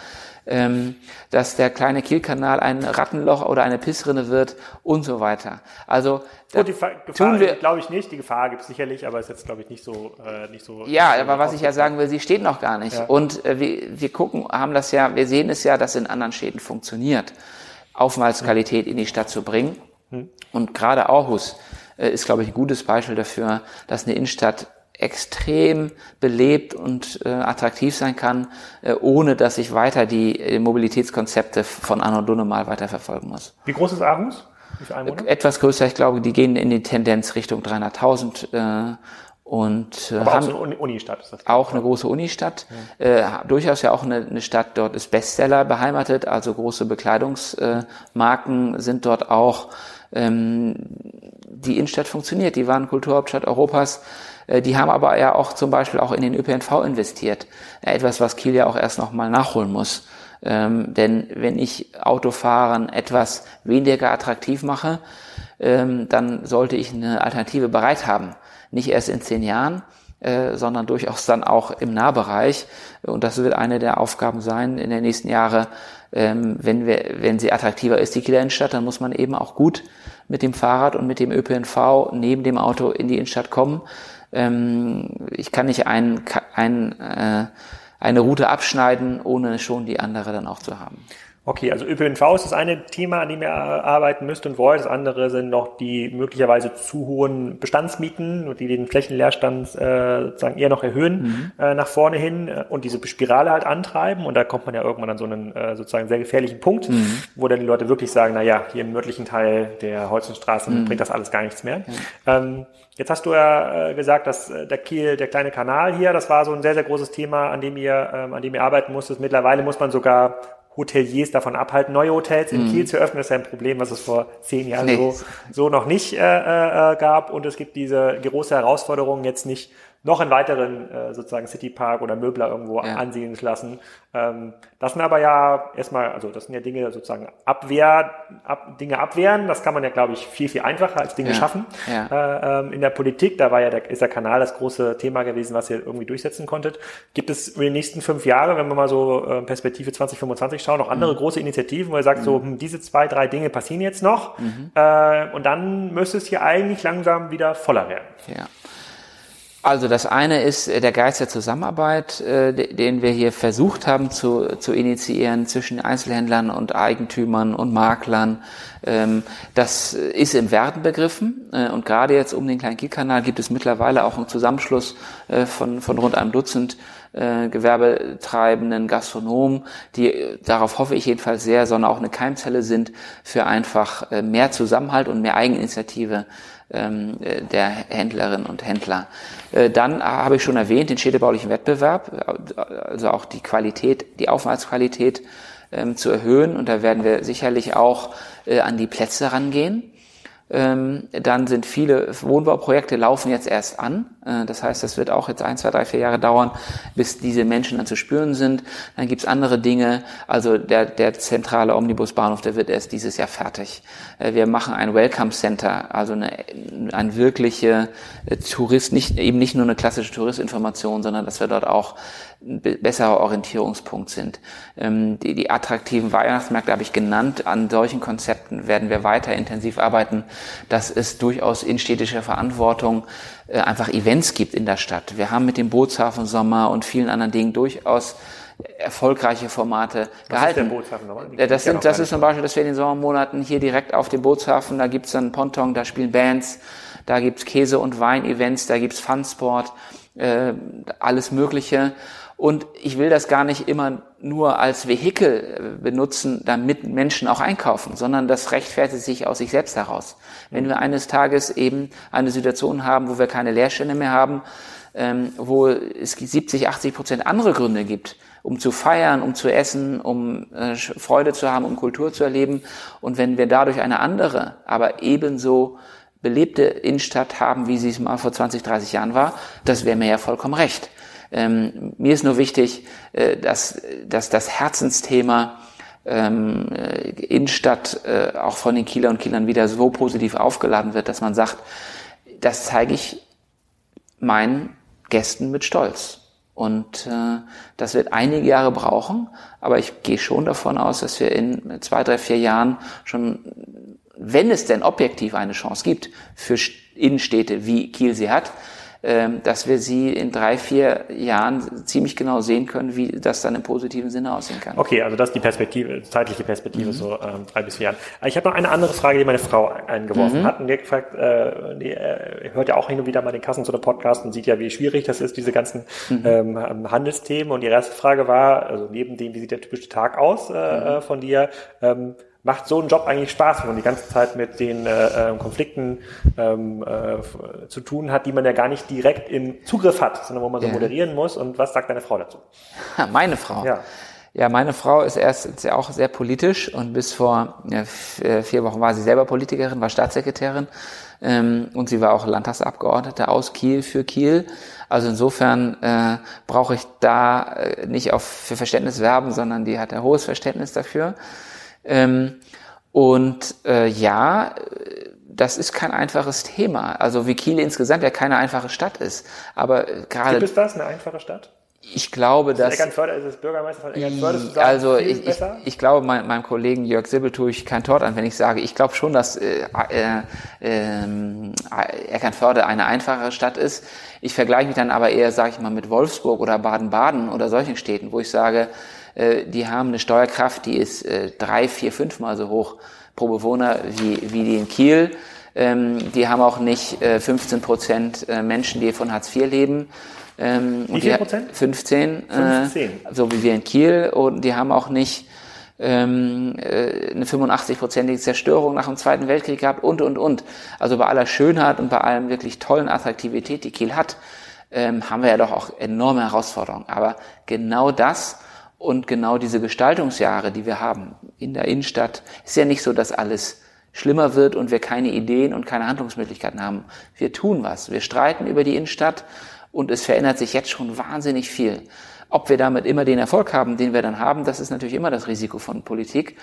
ähm, dass der kleine Kielkanal ein Rattenloch oder eine Pissrinne wird und so weiter. Also Gut, die Gefahr glaube ich nicht. Die Gefahr gibt es sicherlich, aber ist jetzt glaube ich nicht so äh, nicht so. Ja, aber was ich ja sagen will, sie steht noch gar nicht. Ja. Und äh, wir, wir gucken, haben das ja, wir sehen es ja, dass in anderen Städten funktioniert, Aufenthaltsqualität hm. in die Stadt zu bringen. Hm. Und gerade Aarhus äh, ist glaube ich ein gutes Beispiel dafür, dass eine Innenstadt extrem belebt und äh, attraktiv sein kann, äh, ohne dass ich weiter die äh, Mobilitätskonzepte von Anno Dunne mal weiter verfolgen muss. Wie groß ist Aarhus? Etwas größer, ich glaube, die gehen in die Tendenz Richtung 300.000 äh, und äh, haben auch eine Unistadt ist das. Auch eine große Unistadt. Ja. Äh, durchaus ja auch eine, eine Stadt, dort ist Bestseller beheimatet, also große Bekleidungsmarken äh, sind dort auch. Ähm, die Innenstadt funktioniert. Die waren Kulturhauptstadt Europas. Äh, die haben aber ja auch zum Beispiel auch in den ÖPNV investiert. Etwas, was Kiel ja auch erst noch mal nachholen muss. Ähm, denn wenn ich Autofahren etwas weniger attraktiv mache, ähm, dann sollte ich eine Alternative bereit haben. Nicht erst in zehn Jahren, äh, sondern durchaus dann auch im Nahbereich. Und das wird eine der Aufgaben sein in den nächsten Jahren. Ähm, wenn, wir, wenn sie attraktiver ist, die Kieler Innenstadt, dann muss man eben auch gut mit dem Fahrrad und mit dem ÖPNV neben dem Auto in die Innenstadt kommen. Ähm, ich kann nicht ein, ein, äh, eine Route abschneiden, ohne schon die andere dann auch zu haben. Okay, also ÖPNV ist das eine Thema, an dem ihr arbeiten müsst und wollt. Das andere sind noch die möglicherweise zu hohen Bestandsmieten, die den Flächenleerstand äh, sozusagen eher noch erhöhen mhm. äh, nach vorne hin und diese Spirale halt antreiben. Und da kommt man ja irgendwann an so einen äh, sozusagen sehr gefährlichen Punkt, mhm. wo dann die Leute wirklich sagen, na ja, hier im nördlichen Teil der Holzenstraße mhm. bringt das alles gar nichts mehr. Ähm, Jetzt hast du ja äh, gesagt, dass äh, der Kiel, der kleine Kanal hier, das war so ein sehr, sehr großes Thema, an dem ihr, ähm, an dem ihr arbeiten musstet. Mittlerweile muss man sogar Hoteliers davon abhalten, neue Hotels in mm. Kiel zu öffnen. Das ist ja ein Problem, was es vor zehn Jahren nee. so, so noch nicht äh, äh, gab. Und es gibt diese große Herausforderung, jetzt nicht noch einen weiteren äh, sozusagen Citypark oder Möbler irgendwo ja. ansiedeln zu lassen. Ähm, das sind aber ja erstmal, also das sind ja Dinge sozusagen Abwehr, ab, Dinge abwehren. Das kann man ja, glaube ich, viel, viel einfacher als Dinge ja. schaffen. Ja. Äh, ähm, in der Politik, da war ja der, ist der Kanal das große Thema gewesen, was ihr irgendwie durchsetzen konntet. Gibt es über die nächsten fünf Jahre, wenn wir mal so äh, Perspektive 2025 schauen, noch andere mhm. große Initiativen, wo ihr sagt, mhm. so, hm, diese zwei, drei Dinge passieren jetzt noch. Mhm. Äh, und dann müsste es hier eigentlich langsam wieder voller werden. Ja. Also das eine ist äh, der Geist der Zusammenarbeit, äh, den wir hier versucht haben zu, zu initiieren zwischen Einzelhändlern und Eigentümern und Maklern. Ähm, das ist im Werden begriffen äh, und gerade jetzt um den kleinen Kielkanal gibt es mittlerweile auch einen Zusammenschluss von, von rund einem Dutzend gewerbetreibenden Gastronomen, die, darauf hoffe ich jedenfalls sehr, sondern auch eine Keimzelle sind für einfach mehr Zusammenhalt und mehr Eigeninitiative der Händlerinnen und Händler. Äh, dann habe ich schon erwähnt den städtebaulichen Wettbewerb, also auch die Qualität, die Aufenthaltsqualität ähm, zu erhöhen. Und da werden wir sicherlich auch äh, an die Plätze rangehen. Ähm, dann sind viele Wohnbauprojekte laufen jetzt erst an. Äh, das heißt, das wird auch jetzt ein, zwei, drei, vier Jahre dauern, bis diese Menschen dann zu spüren sind. Dann gibt's andere Dinge. Also der, der zentrale Omnibusbahnhof, der wird erst dieses Jahr fertig. Äh, wir machen ein Welcome Center, also eine, eine wirkliche äh, Tourist, nicht, eben nicht nur eine klassische Touristinformation, sondern dass wir dort auch besserer Orientierungspunkt sind. Ähm, die, die attraktiven Weihnachtsmärkte habe ich genannt. An solchen Konzepten werden wir weiter intensiv arbeiten, dass es durchaus in städtischer Verantwortung einfach Events gibt in der Stadt. Wir haben mit dem Bootshafen Sommer und vielen anderen Dingen durchaus erfolgreiche Formate Was gehalten. Ist der Bootshafen nochmal? Das, sind, das ist zum Beispiel, dass wir in den Sommermonaten hier direkt auf dem Bootshafen, da gibt's dann Ponton, da spielen Bands, da gibt's Käse- und Wein-Events, da gibt's Funsport, äh, alles Mögliche. Und ich will das gar nicht immer nur als Vehikel äh, benutzen, damit Menschen auch einkaufen, sondern das rechtfertigt sich aus sich selbst heraus. Wenn wir eines Tages eben eine Situation haben, wo wir keine Leerstände mehr haben, ähm, wo es 70, 80 Prozent andere Gründe gibt, um zu feiern, um zu essen, um äh, Freude zu haben, um Kultur zu erleben. Und wenn wir dadurch eine andere, aber ebenso belebte Innenstadt haben, wie sie es mal vor 20, 30 Jahren war, das wäre mir ja vollkommen recht. Ähm, mir ist nur wichtig, äh, dass, dass das Herzensthema ähm, äh, Innenstadt äh, auch von den Kieler und Kielern wieder so positiv aufgeladen wird, dass man sagt, das zeige ich meinen Gästen mit Stolz. Und äh, das wird einige Jahre brauchen, aber ich gehe schon davon aus, dass wir in zwei, drei, vier Jahren schon, wenn es denn objektiv eine Chance gibt, für Innenstädte wie Kiel sie hat, dass wir sie in drei, vier Jahren ziemlich genau sehen können, wie das dann im positiven Sinne aussehen kann. Okay, also das ist die Perspektive, zeitliche Perspektive, mhm. so ähm, drei bis vier Jahren. Ich habe noch eine andere Frage, die meine Frau eingeworfen mhm. hat. Und die hat gefragt, äh, die äh, hört ja auch hin und wieder mal den Kassen zu der Podcast und sieht ja, wie schwierig das ist, diese ganzen mhm. ähm, Handelsthemen. Und ihre erste Frage war, also neben dem, wie sieht der typische Tag aus äh, mhm. äh von dir, ähm, macht so ein Job eigentlich Spaß, wenn man die ganze Zeit mit den äh, äh, Konflikten ähm, äh, zu tun hat, die man ja gar nicht direkt im Zugriff hat, sondern wo man so ja. moderieren muss. Und was sagt deine Frau dazu? Meine Frau. Ja. Ja, meine Frau ist erst ist ja auch sehr politisch und bis vor ja, äh, vier Wochen war sie selber Politikerin, war Staatssekretärin ähm, und sie war auch Landtagsabgeordnete aus Kiel für Kiel. Also insofern äh, brauche ich da äh, nicht auf für Verständnis werben, sondern die hat ein hohes Verständnis dafür. Ähm, und äh, ja, das ist kein einfaches Thema. Also wie Kiel insgesamt ja keine einfache Stadt ist. Aber äh, gerade. Gibt es das, eine einfache Stadt? Ich glaube, dass. Eckernförde ist das Bürgermeister von Eckernförde sagen, also ich, ich, ich, glaube, mein, meinem Kollegen Jörg Sibbel tue ich kein Tort an, wenn ich sage, ich glaube schon, dass äh, äh, äh, Eckernförde eine einfache Stadt ist. Ich vergleiche mich dann aber eher, sage ich mal, mit Wolfsburg oder Baden-Baden oder solchen Städten, wo ich sage, äh, die haben eine Steuerkraft, die ist äh, drei, vier, fünfmal so hoch pro Bewohner wie, wie die in Kiel. Ähm, die haben auch nicht äh, 15 Prozent äh, Menschen, die von Hartz IV leben ähm, Wie viel Prozent? 15, 15. Äh, so wie wir in Kiel. Und die haben auch nicht ähm, äh, eine 85-prozentige Zerstörung nach dem Zweiten Weltkrieg gehabt und, und, und. Also bei aller Schönheit und bei allem wirklich tollen Attraktivität, die Kiel hat, ähm, haben wir ja doch auch enorme Herausforderungen. Aber genau das und genau diese Gestaltungsjahre, die wir haben in der Innenstadt, ist ja nicht so, dass alles schlimmer wird und wir keine Ideen und keine Handlungsmöglichkeiten haben. Wir tun was. Wir streiten über die Innenstadt und es verändert sich jetzt schon wahnsinnig viel. Ob wir damit immer den Erfolg haben, den wir dann haben, das ist natürlich immer das Risiko von Politik.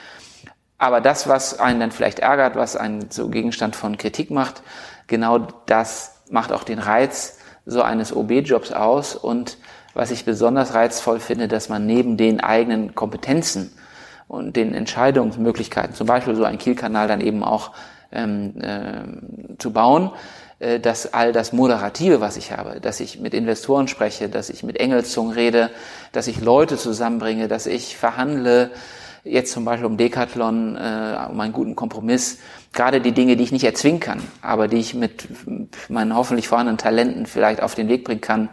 Aber das, was einen dann vielleicht ärgert, was einen so Gegenstand von Kritik macht, genau das macht auch den Reiz so eines OB-Jobs aus. Und was ich besonders reizvoll finde, dass man neben den eigenen Kompetenzen und den Entscheidungsmöglichkeiten, zum Beispiel so einen Kielkanal dann eben auch ähm, äh, zu bauen, äh, dass all das Moderative, was ich habe, dass ich mit Investoren spreche, dass ich mit Engelszungen rede, dass ich Leute zusammenbringe, dass ich verhandle, jetzt zum Beispiel um Decathlon, äh, um einen guten Kompromiss, gerade die Dinge, die ich nicht erzwingen kann, aber die ich mit meinen hoffentlich vorhandenen Talenten vielleicht auf den Weg bringen kann,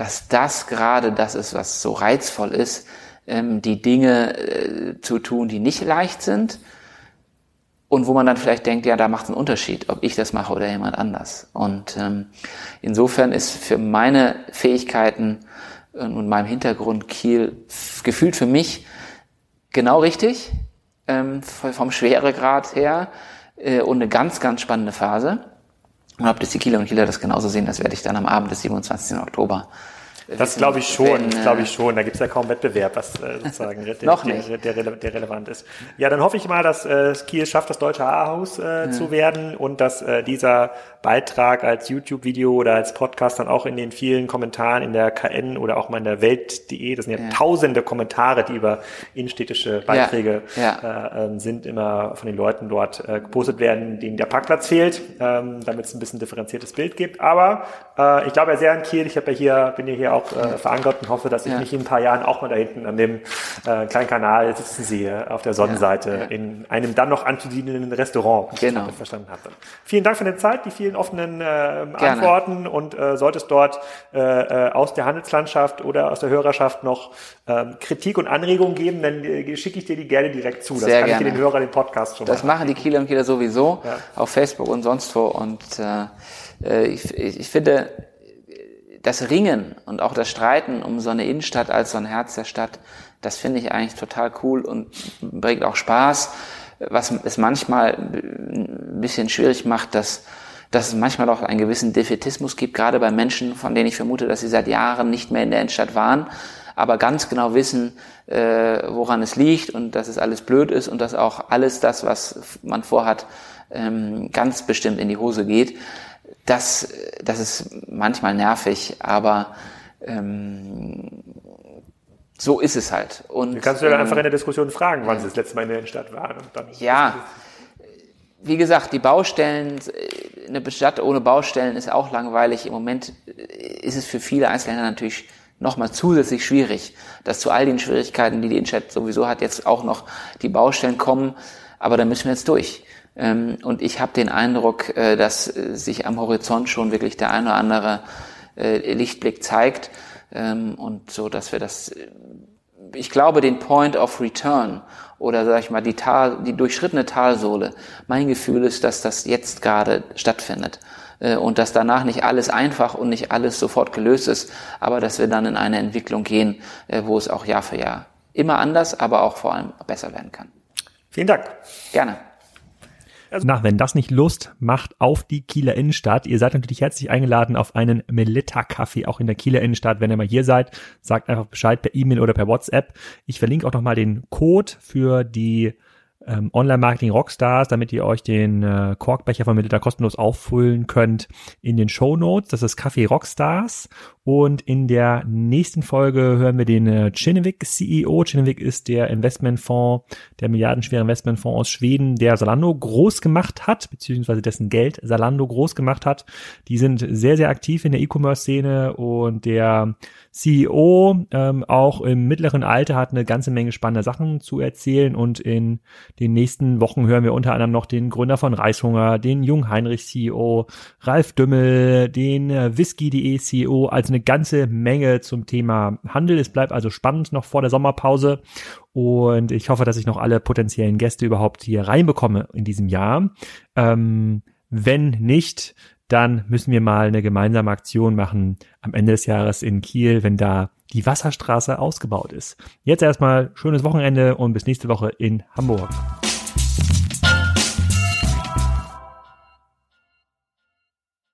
dass das gerade das ist, was so reizvoll ist, ähm, die Dinge äh, zu tun, die nicht leicht sind, und wo man dann vielleicht denkt, ja, da macht es einen Unterschied, ob ich das mache oder jemand anders. Und ähm, insofern ist für meine Fähigkeiten und meinem Hintergrund Kiel gefühlt für mich genau richtig, ähm, vom Schweregrad her äh, und eine ganz, ganz spannende Phase. Und ob das die Kieler und Kieler das genauso sehen, das werde ich dann am Abend des 27. Oktober das glaube ich schon, das glaube ich schon. Da gibt es ja kaum Wettbewerb, was äh, sozusagen der, der, der, der, relevant ist. Ja, dann hoffe ich mal, dass äh, Kiel schafft, das deutsche A-Haus äh, ja. zu werden und dass äh, dieser Beitrag als YouTube-Video oder als Podcast dann auch in den vielen Kommentaren in der KN oder auch mal in der Welt.de, das sind ja, ja, tausende Kommentare, die über innenstädtische Beiträge ja. Äh, ähm, sind, immer von den Leuten dort äh, gepostet werden, denen der Parkplatz fehlt, ähm, damit es ein bisschen differenziertes Bild gibt. Aber äh, ich glaube ja sehr an Kiel. Ich habe ja hier, bin ja hier auch äh, verankert und hoffe, dass ich mich in ein paar Jahren auch mal da hinten an dem äh, kleinen Kanal sitzen sehe, auf der Sonnenseite, in einem dann noch anzusiedelnden Restaurant, genau. ich verstanden habe. Vielen Dank für deine Zeit, die vielen vielen offenen äh, Antworten und äh, sollte es dort äh, äh, aus der Handelslandschaft oder aus der Hörerschaft noch ähm, Kritik und Anregungen geben, dann äh, schicke ich dir die gerne direkt zu. Das Sehr kann gerne. ich dir den Hörern den Podcast schon Das machen die Kieler und Kieler sowieso ja. auf Facebook und sonst wo und äh, äh ich, ich finde das Ringen und auch das Streiten um so eine Innenstadt als so ein Herz der Stadt, das finde ich eigentlich total cool und bringt auch Spaß. Was es manchmal ein bisschen schwierig macht, dass dass es manchmal auch einen gewissen Defetismus gibt, gerade bei Menschen, von denen ich vermute, dass sie seit Jahren nicht mehr in der Innenstadt waren, aber ganz genau wissen, äh, woran es liegt und dass es alles blöd ist und dass auch alles das, was man vorhat, ähm, ganz bestimmt in die Hose geht. Das, das ist manchmal nervig, aber ähm, so ist es halt. Und, du kannst du ja ähm, einfach in der Diskussion fragen, wann sie das letzte Mal in der Innenstadt waren. Und dann ja, wie gesagt, die Baustellen, eine Stadt ohne Baustellen ist auch langweilig. Im Moment ist es für viele Einzelhändler natürlich nochmal zusätzlich schwierig, dass zu all den Schwierigkeiten, die die Innenstadt sowieso hat, jetzt auch noch die Baustellen kommen. Aber da müssen wir jetzt durch. Ähm, und ich habe den Eindruck, äh, dass sich am Horizont schon wirklich der eine oder andere äh, Lichtblick zeigt. Ähm, und so, dass wir das, ich glaube, den Point of Return oder sag ich mal die Tal, die durchschrittene Talsohle. Mein Gefühl ist, dass das jetzt gerade stattfindet äh, und dass danach nicht alles einfach und nicht alles sofort gelöst ist, aber dass wir dann in eine Entwicklung gehen, äh, wo es auch Jahr für Jahr immer anders, aber auch vor allem besser werden kann. Vielen Dank. Gerne. Also nach, wenn das nicht Lust macht auf die Kieler Innenstadt, ihr seid natürlich herzlich eingeladen auf einen Melitta-Kaffee auch in der Kieler Innenstadt. Wenn ihr mal hier seid, sagt einfach Bescheid per E-Mail oder per WhatsApp. Ich verlinke auch nochmal den Code für die ähm, Online-Marketing Rockstars, damit ihr euch den äh, Korkbecher von Melitta kostenlos auffüllen könnt in den Show Notes. Das ist Kaffee Rockstars. Und in der nächsten Folge hören wir den äh, Kinnevik CEO. Kinnevik ist der Investmentfonds, der milliardenschwere Investmentfonds aus Schweden, der Salando groß gemacht hat, beziehungsweise dessen Geld Salando groß gemacht hat. Die sind sehr, sehr aktiv in der E-Commerce-Szene und der CEO ähm, auch im mittleren Alter hat eine ganze Menge spannender Sachen zu erzählen und in den nächsten Wochen hören wir unter anderem noch den Gründer von Reishunger, den Jung Heinrich CEO, Ralf Dümmel, den äh, Whisky.de CEO, also eine ganze Menge zum Thema Handel. Es bleibt also spannend noch vor der Sommerpause und ich hoffe, dass ich noch alle potenziellen Gäste überhaupt hier reinbekomme in diesem Jahr. Ähm, wenn nicht, dann müssen wir mal eine gemeinsame Aktion machen am Ende des Jahres in Kiel, wenn da die Wasserstraße ausgebaut ist. Jetzt erstmal schönes Wochenende und bis nächste Woche in Hamburg.